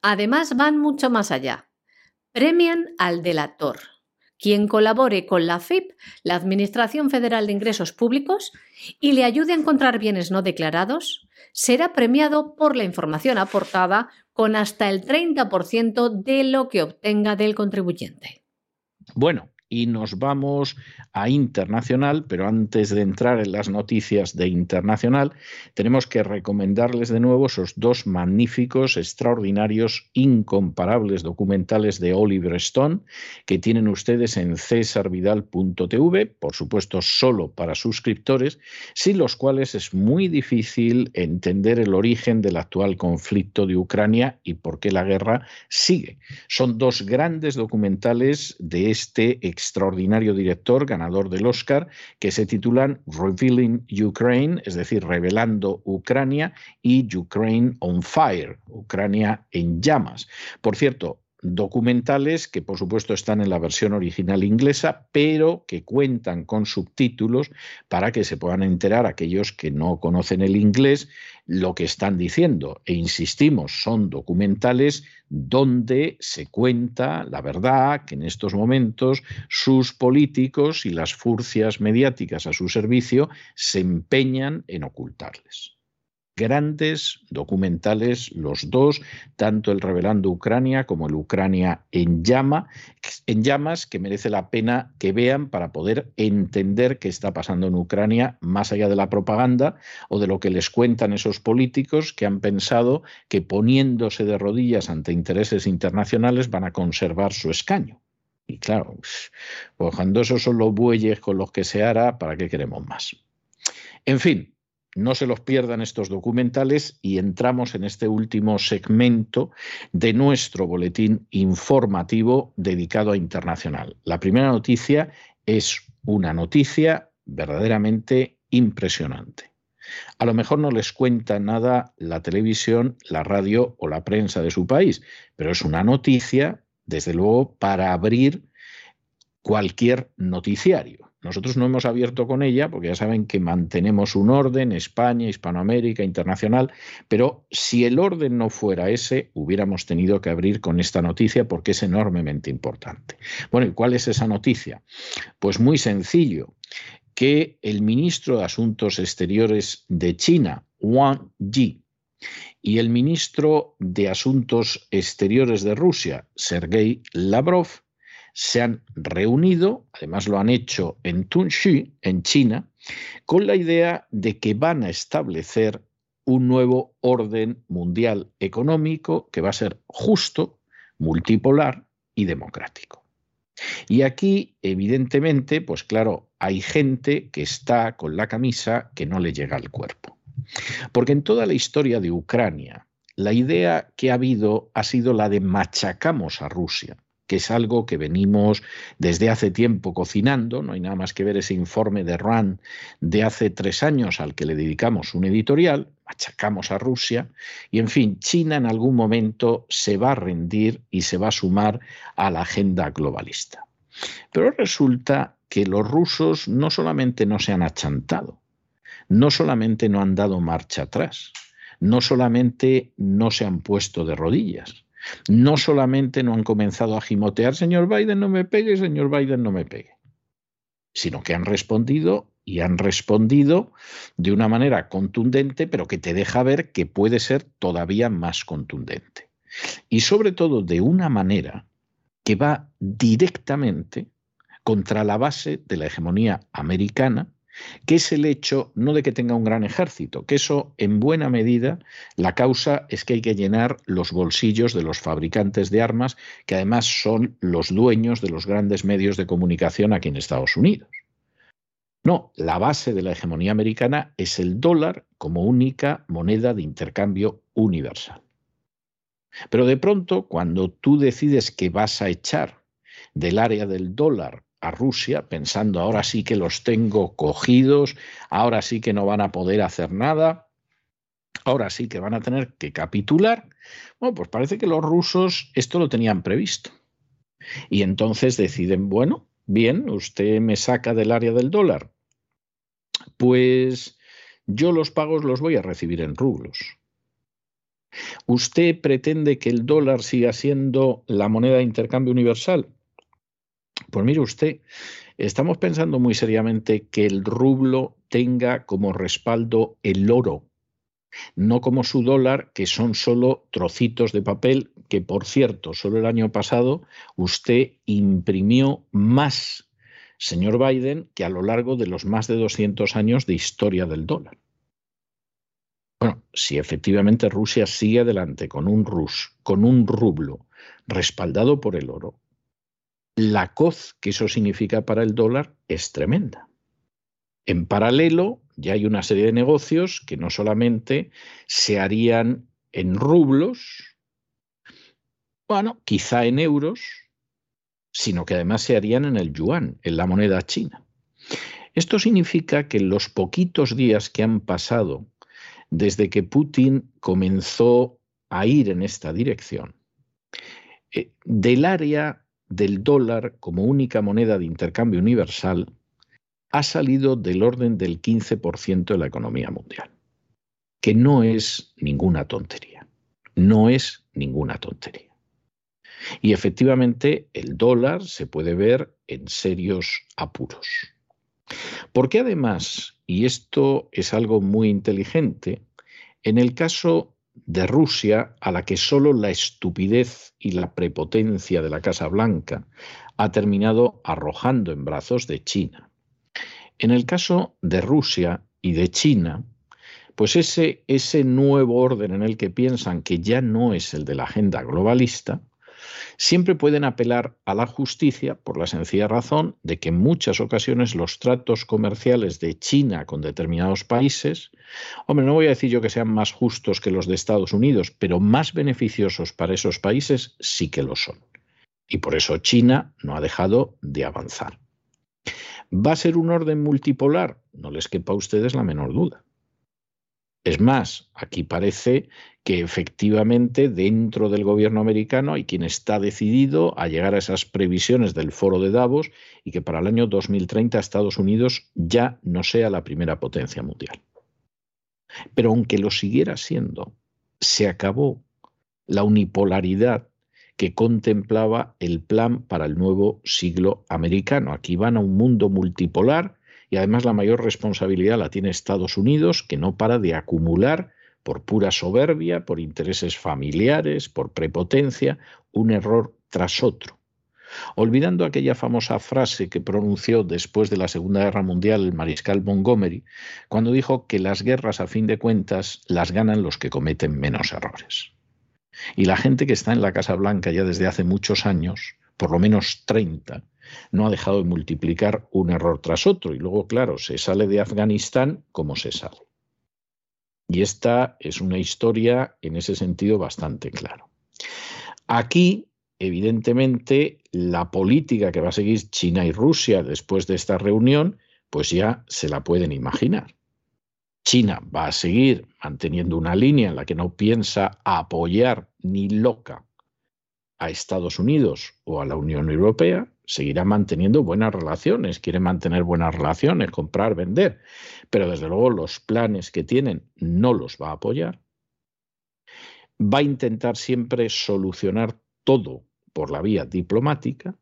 Además, van mucho más allá. Premian al delator, quien colabore con la FIP, la Administración Federal de Ingresos Públicos, y le ayude a encontrar bienes no declarados, será premiado por la información aportada con hasta el 30% de lo que obtenga del contribuyente. Bueno, y nos vamos a internacional, pero antes de entrar en las noticias de internacional, tenemos que recomendarles de nuevo esos dos magníficos, extraordinarios, incomparables documentales de Oliver Stone que tienen ustedes en cesarvidal.tv, por supuesto solo para suscriptores, sin los cuales es muy difícil entender el origen del actual conflicto de Ucrania y por qué la guerra sigue. Son dos grandes documentales de este extraordinario director, ganador del Oscar, que se titulan Revealing Ukraine, es decir, revelando Ucrania, y Ukraine on Fire, Ucrania en llamas. Por cierto, documentales que por supuesto están en la versión original inglesa, pero que cuentan con subtítulos para que se puedan enterar aquellos que no conocen el inglés lo que están diciendo. E insistimos, son documentales donde se cuenta la verdad que en estos momentos sus políticos y las furcias mediáticas a su servicio se empeñan en ocultarles grandes documentales, los dos, tanto el Revelando Ucrania como el Ucrania en, llama, en llamas, que merece la pena que vean para poder entender qué está pasando en Ucrania más allá de la propaganda o de lo que les cuentan esos políticos que han pensado que poniéndose de rodillas ante intereses internacionales van a conservar su escaño. Y claro, pues cuando esos son los bueyes con los que se hará, ¿para qué queremos más? En fin, no se los pierdan estos documentales y entramos en este último segmento de nuestro boletín informativo dedicado a internacional. La primera noticia es una noticia verdaderamente impresionante. A lo mejor no les cuenta nada la televisión, la radio o la prensa de su país, pero es una noticia, desde luego, para abrir cualquier noticiario. Nosotros no hemos abierto con ella porque ya saben que mantenemos un orden, España, Hispanoamérica, internacional, pero si el orden no fuera ese, hubiéramos tenido que abrir con esta noticia porque es enormemente importante. Bueno, ¿y cuál es esa noticia? Pues muy sencillo, que el ministro de Asuntos Exteriores de China, Wang Yi, y el ministro de Asuntos Exteriores de Rusia, Sergei Lavrov, se han reunido, además lo han hecho en Tunxi, en China, con la idea de que van a establecer un nuevo orden mundial económico que va a ser justo, multipolar y democrático. Y aquí, evidentemente, pues claro, hay gente que está con la camisa que no le llega al cuerpo. Porque en toda la historia de Ucrania, la idea que ha habido ha sido la de machacamos a Rusia que es algo que venimos desde hace tiempo cocinando. No hay nada más que ver ese informe de RAND de hace tres años al que le dedicamos un editorial, achacamos a Rusia, y en fin, China en algún momento se va a rendir y se va a sumar a la agenda globalista. Pero resulta que los rusos no solamente no se han achantado, no solamente no han dado marcha atrás, no solamente no se han puesto de rodillas, no solamente no han comenzado a gimotear, señor Biden, no me pegue, señor Biden, no me pegue, sino que han respondido y han respondido de una manera contundente, pero que te deja ver que puede ser todavía más contundente. Y sobre todo de una manera que va directamente contra la base de la hegemonía americana que es el hecho no de que tenga un gran ejército, que eso en buena medida la causa es que hay que llenar los bolsillos de los fabricantes de armas, que además son los dueños de los grandes medios de comunicación aquí en Estados Unidos. No, la base de la hegemonía americana es el dólar como única moneda de intercambio universal. Pero de pronto, cuando tú decides que vas a echar del área del dólar a Rusia pensando ahora sí que los tengo cogidos, ahora sí que no van a poder hacer nada, ahora sí que van a tener que capitular. Bueno, pues parece que los rusos esto lo tenían previsto. Y entonces deciden, bueno, bien, usted me saca del área del dólar. Pues yo los pagos los voy a recibir en rublos. ¿Usted pretende que el dólar siga siendo la moneda de intercambio universal? Pues mire usted, estamos pensando muy seriamente que el rublo tenga como respaldo el oro, no como su dólar, que son solo trocitos de papel, que por cierto, solo el año pasado usted imprimió más, señor Biden, que a lo largo de los más de 200 años de historia del dólar. Bueno, si efectivamente Rusia sigue adelante con un rus, con un rublo respaldado por el oro, la coz que eso significa para el dólar es tremenda. En paralelo, ya hay una serie de negocios que no solamente se harían en rublos, bueno, quizá en euros, sino que además se harían en el yuan, en la moneda china. Esto significa que en los poquitos días que han pasado desde que Putin comenzó a ir en esta dirección, eh, del área del dólar como única moneda de intercambio universal ha salido del orden del 15% de la economía mundial, que no es ninguna tontería, no es ninguna tontería. Y efectivamente el dólar se puede ver en serios apuros. Porque además, y esto es algo muy inteligente, en el caso de Rusia, a la que solo la estupidez y la prepotencia de la Casa Blanca ha terminado arrojando en brazos de China. En el caso de Rusia y de China, pues ese, ese nuevo orden en el que piensan que ya no es el de la agenda globalista, siempre pueden apelar a la justicia por la sencilla razón de que en muchas ocasiones los tratos comerciales de China con determinados países, hombre, no voy a decir yo que sean más justos que los de Estados Unidos, pero más beneficiosos para esos países sí que lo son. Y por eso China no ha dejado de avanzar. ¿Va a ser un orden multipolar? No les quepa a ustedes la menor duda. Es más, aquí parece que efectivamente dentro del gobierno americano hay quien está decidido a llegar a esas previsiones del foro de Davos y que para el año 2030 Estados Unidos ya no sea la primera potencia mundial. Pero aunque lo siguiera siendo, se acabó la unipolaridad que contemplaba el plan para el nuevo siglo americano. Aquí van a un mundo multipolar y además la mayor responsabilidad la tiene Estados Unidos, que no para de acumular por pura soberbia, por intereses familiares, por prepotencia, un error tras otro. Olvidando aquella famosa frase que pronunció después de la Segunda Guerra Mundial el mariscal Montgomery, cuando dijo que las guerras a fin de cuentas las ganan los que cometen menos errores. Y la gente que está en la Casa Blanca ya desde hace muchos años, por lo menos 30, no ha dejado de multiplicar un error tras otro. Y luego, claro, se sale de Afganistán como se sale. Y esta es una historia en ese sentido bastante claro. Aquí, evidentemente, la política que va a seguir China y Rusia después de esta reunión, pues ya se la pueden imaginar. China va a seguir manteniendo una línea en la que no piensa apoyar ni loca a Estados Unidos o a la Unión Europea, seguirá manteniendo buenas relaciones, quiere mantener buenas relaciones, comprar, vender, pero desde luego los planes que tienen no los va a apoyar. Va a intentar siempre solucionar todo por la vía diplomática.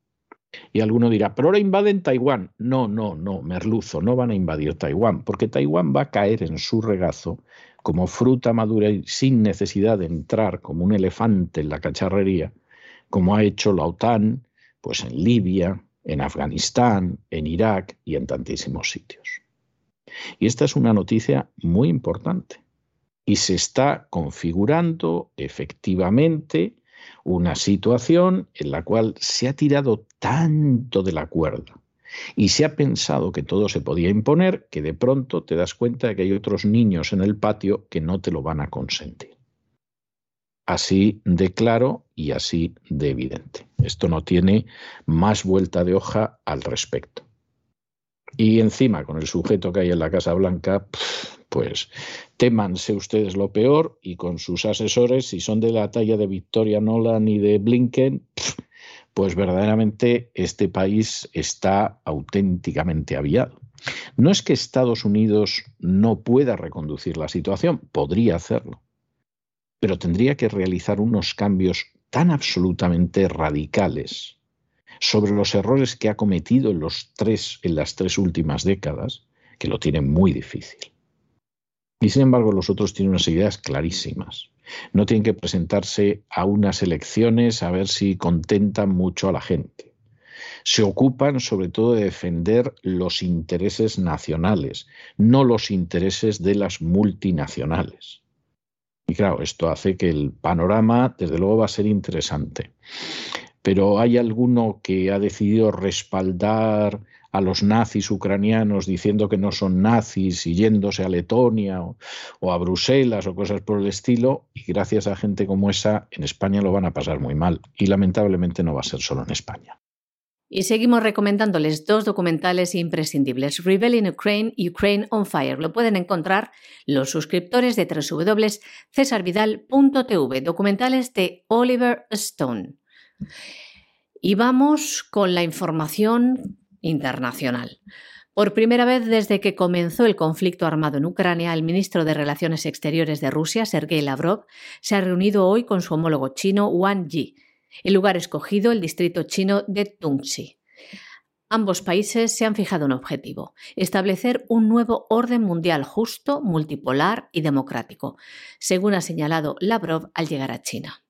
Y alguno dirá, pero ahora invaden Taiwán. No, no, no, merluzo, no van a invadir Taiwán, porque Taiwán va a caer en su regazo como fruta madura y sin necesidad de entrar como un elefante en la cacharrería, como ha hecho la OTAN, pues en Libia, en Afganistán, en Irak y en tantísimos sitios. Y esta es una noticia muy importante. Y se está configurando efectivamente una situación en la cual se ha tirado tanto de la cuerda y se ha pensado que todo se podía imponer que de pronto te das cuenta de que hay otros niños en el patio que no te lo van a consentir. Así de claro y así de evidente. Esto no tiene más vuelta de hoja al respecto. Y encima, con el sujeto que hay en la Casa Blanca, pues témanse ustedes lo peor y con sus asesores, si son de la talla de Victoria Nolan y de Blinken, pues verdaderamente este país está auténticamente aviado. No es que Estados Unidos no pueda reconducir la situación, podría hacerlo, pero tendría que realizar unos cambios tan absolutamente radicales sobre los errores que ha cometido en, los tres, en las tres últimas décadas, que lo tienen muy difícil. Y sin embargo, los otros tienen unas ideas clarísimas. No tienen que presentarse a unas elecciones a ver si contentan mucho a la gente. Se ocupan sobre todo de defender los intereses nacionales, no los intereses de las multinacionales. Y claro, esto hace que el panorama, desde luego, va a ser interesante. Pero hay alguno que ha decidido respaldar a los nazis ucranianos diciendo que no son nazis y yéndose a Letonia o, o, a Bruselas o cosas por el estilo, y gracias a gente como esa, en España lo van a pasar muy mal. Y lamentablemente no va a ser solo en España. Y seguimos recomendándoles dos documentales imprescindibles, Rebel in Ukraine y Ukraine on Fire. Lo pueden encontrar los suscriptores de www.cesarvidal.tv, documentales de Oliver Stone. Y vamos con la información internacional. Por primera vez desde que comenzó el conflicto armado en Ucrania, el ministro de Relaciones Exteriores de Rusia, Sergei Lavrov, se ha reunido hoy con su homólogo chino Wang Yi el lugar escogido, el distrito chino de Tungxi. Ambos países se han fijado un objetivo, establecer un nuevo orden mundial justo, multipolar y democrático, según ha señalado Lavrov al llegar a China.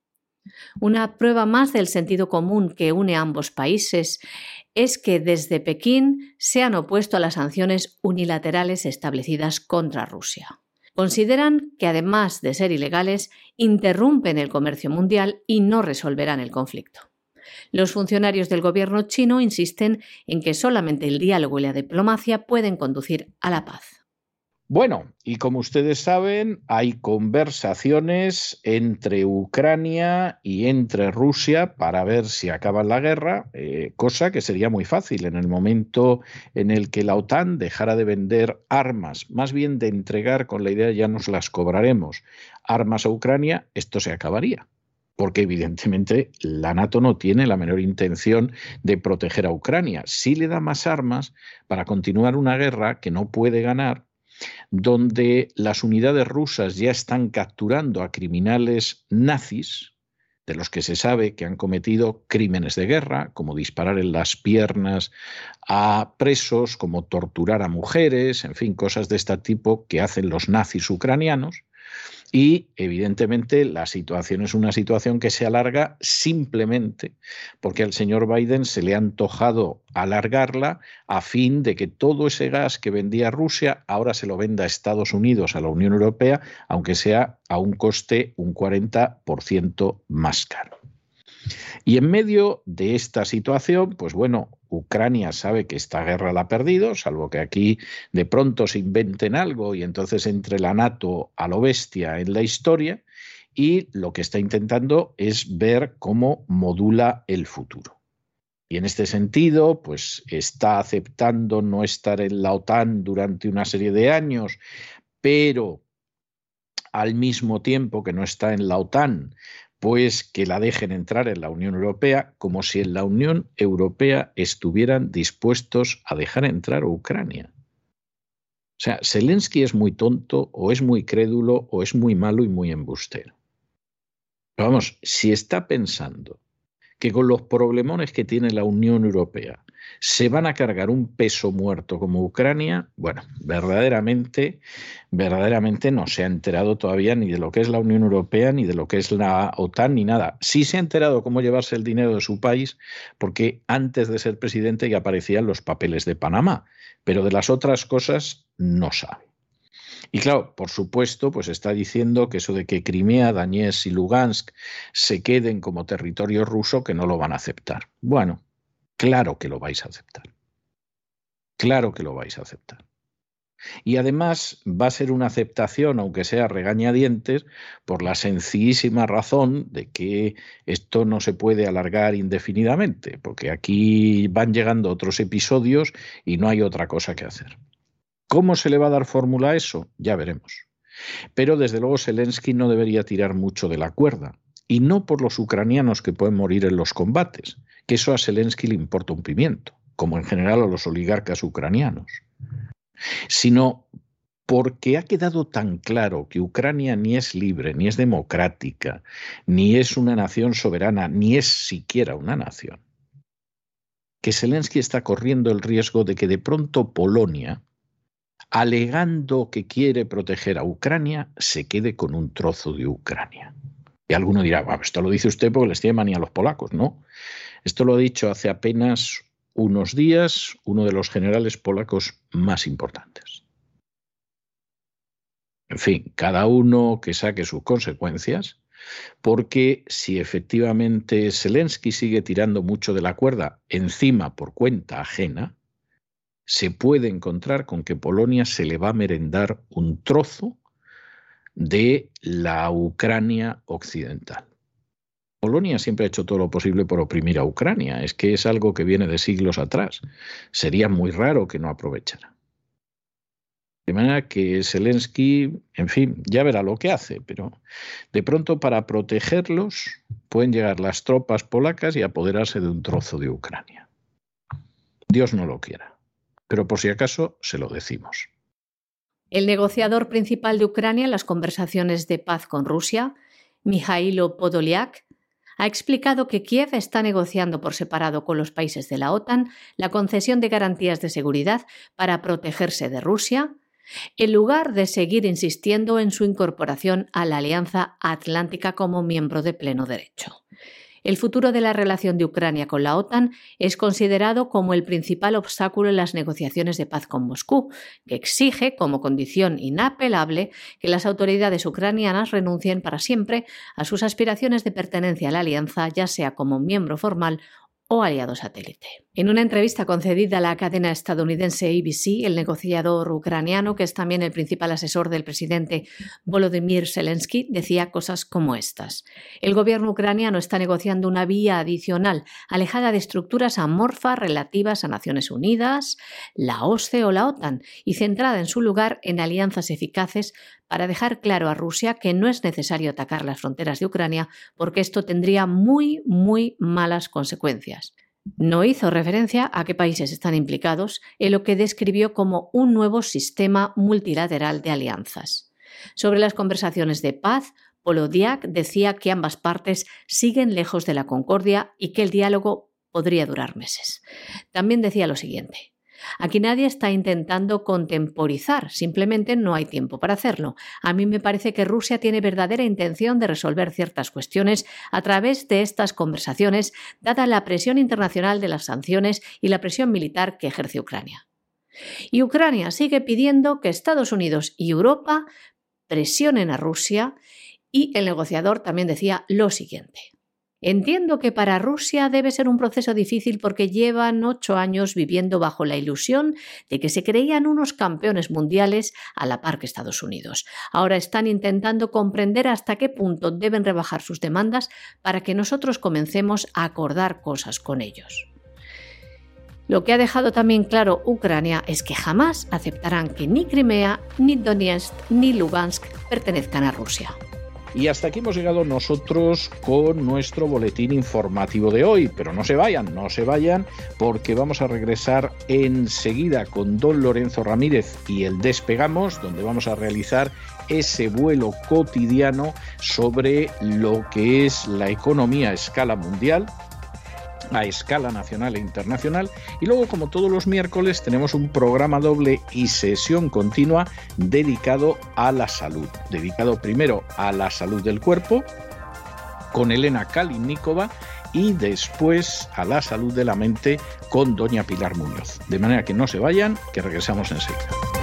Una prueba más del sentido común que une a ambos países es que desde Pekín se han opuesto a las sanciones unilaterales establecidas contra Rusia. Consideran que además de ser ilegales, interrumpen el comercio mundial y no resolverán el conflicto. Los funcionarios del gobierno chino insisten en que solamente el diálogo y la diplomacia pueden conducir a la paz. Bueno, y como ustedes saben, hay conversaciones entre Ucrania y entre Rusia para ver si acaba la guerra, eh, cosa que sería muy fácil en el momento en el que la OTAN dejara de vender armas, más bien de entregar con la idea ya nos las cobraremos armas a Ucrania, esto se acabaría porque evidentemente la NATO no tiene la menor intención de proteger a Ucrania. Sí le da más armas para continuar una guerra que no puede ganar donde las unidades rusas ya están capturando a criminales nazis, de los que se sabe que han cometido crímenes de guerra, como disparar en las piernas a presos, como torturar a mujeres, en fin, cosas de este tipo que hacen los nazis ucranianos. Y evidentemente la situación es una situación que se alarga simplemente porque al señor Biden se le ha antojado alargarla a fin de que todo ese gas que vendía Rusia ahora se lo venda a Estados Unidos, a la Unión Europea, aunque sea a un coste un 40% más caro. Y en medio de esta situación, pues bueno, Ucrania sabe que esta guerra la ha perdido, salvo que aquí de pronto se inventen algo y entonces entre la NATO a lo bestia en la historia, y lo que está intentando es ver cómo modula el futuro. Y en este sentido, pues está aceptando no estar en la OTAN durante una serie de años, pero al mismo tiempo que no está en la OTAN, pues que la dejen entrar en la Unión Europea como si en la Unión Europea estuvieran dispuestos a dejar entrar a Ucrania. O sea, Zelensky es muy tonto o es muy crédulo o es muy malo y muy embustero. Pero vamos, si está pensando que con los problemones que tiene la Unión Europea se van a cargar un peso muerto como Ucrania, bueno, verdaderamente, verdaderamente no se ha enterado todavía ni de lo que es la Unión Europea, ni de lo que es la OTAN, ni nada. Sí se ha enterado cómo llevarse el dinero de su país, porque antes de ser presidente ya aparecían los papeles de Panamá, pero de las otras cosas no sabe. Y claro, por supuesto, pues está diciendo que eso de que Crimea, Donetsk y Lugansk se queden como territorio ruso, que no lo van a aceptar. Bueno, Claro que lo vais a aceptar. Claro que lo vais a aceptar. Y además va a ser una aceptación, aunque sea regañadientes, por la sencillísima razón de que esto no se puede alargar indefinidamente, porque aquí van llegando otros episodios y no hay otra cosa que hacer. ¿Cómo se le va a dar fórmula a eso? Ya veremos. Pero desde luego Zelensky no debería tirar mucho de la cuerda, y no por los ucranianos que pueden morir en los combates, que eso a Zelensky le importa un pimiento, como en general a los oligarcas ucranianos, sino porque ha quedado tan claro que Ucrania ni es libre, ni es democrática, ni es una nación soberana, ni es siquiera una nación, que Zelensky está corriendo el riesgo de que de pronto Polonia, alegando que quiere proteger a Ucrania, se quede con un trozo de Ucrania. Y alguno dirá, esto lo dice usted porque les tiene manía a los polacos. No, esto lo ha dicho hace apenas unos días uno de los generales polacos más importantes. En fin, cada uno que saque sus consecuencias, porque si efectivamente Zelensky sigue tirando mucho de la cuerda encima por cuenta ajena, se puede encontrar con que Polonia se le va a merendar un trozo de la Ucrania occidental. Polonia siempre ha hecho todo lo posible por oprimir a Ucrania. Es que es algo que viene de siglos atrás. Sería muy raro que no aprovechara. De manera que Zelensky, en fin, ya verá lo que hace, pero de pronto para protegerlos pueden llegar las tropas polacas y apoderarse de un trozo de Ucrania. Dios no lo quiera, pero por si acaso se lo decimos. El negociador principal de Ucrania en las conversaciones de paz con Rusia, Mijailo Podolyak, ha explicado que Kiev está negociando por separado con los países de la OTAN la concesión de garantías de seguridad para protegerse de Rusia, en lugar de seguir insistiendo en su incorporación a la Alianza Atlántica como miembro de pleno derecho. El futuro de la relación de Ucrania con la OTAN es considerado como el principal obstáculo en las negociaciones de paz con Moscú, que exige, como condición inapelable, que las autoridades ucranianas renuncien para siempre a sus aspiraciones de pertenencia a la alianza, ya sea como miembro formal o aliado satélite. En una entrevista concedida a la cadena estadounidense ABC, el negociador ucraniano, que es también el principal asesor del presidente Volodymyr Zelensky, decía cosas como estas. El gobierno ucraniano está negociando una vía adicional, alejada de estructuras amorfas relativas a Naciones Unidas, la OSCE o la OTAN, y centrada en su lugar en alianzas eficaces para dejar claro a Rusia que no es necesario atacar las fronteras de Ucrania porque esto tendría muy, muy malas consecuencias. No hizo referencia a qué países están implicados en lo que describió como un nuevo sistema multilateral de alianzas. Sobre las conversaciones de paz, Polodiak decía que ambas partes siguen lejos de la concordia y que el diálogo podría durar meses. También decía lo siguiente. Aquí nadie está intentando contemporizar, simplemente no hay tiempo para hacerlo. A mí me parece que Rusia tiene verdadera intención de resolver ciertas cuestiones a través de estas conversaciones, dada la presión internacional de las sanciones y la presión militar que ejerce Ucrania. Y Ucrania sigue pidiendo que Estados Unidos y Europa presionen a Rusia y el negociador también decía lo siguiente. Entiendo que para Rusia debe ser un proceso difícil porque llevan ocho años viviendo bajo la ilusión de que se creían unos campeones mundiales a la par que Estados Unidos. Ahora están intentando comprender hasta qué punto deben rebajar sus demandas para que nosotros comencemos a acordar cosas con ellos. Lo que ha dejado también claro Ucrania es que jamás aceptarán que ni Crimea, ni Donetsk, ni Lugansk pertenezcan a Rusia. Y hasta aquí hemos llegado nosotros con nuestro boletín informativo de hoy, pero no se vayan, no se vayan, porque vamos a regresar enseguida con don Lorenzo Ramírez y el Despegamos, donde vamos a realizar ese vuelo cotidiano sobre lo que es la economía a escala mundial, a escala nacional e internacional. Y luego, como todos los miércoles, tenemos un programa doble y sesión continua dedicado a la salud. Dedicado primero a la salud del cuerpo, con Elena Kalinikova y después a la salud de la mente con doña Pilar Muñoz. De manera que no se vayan, que regresamos enseguida.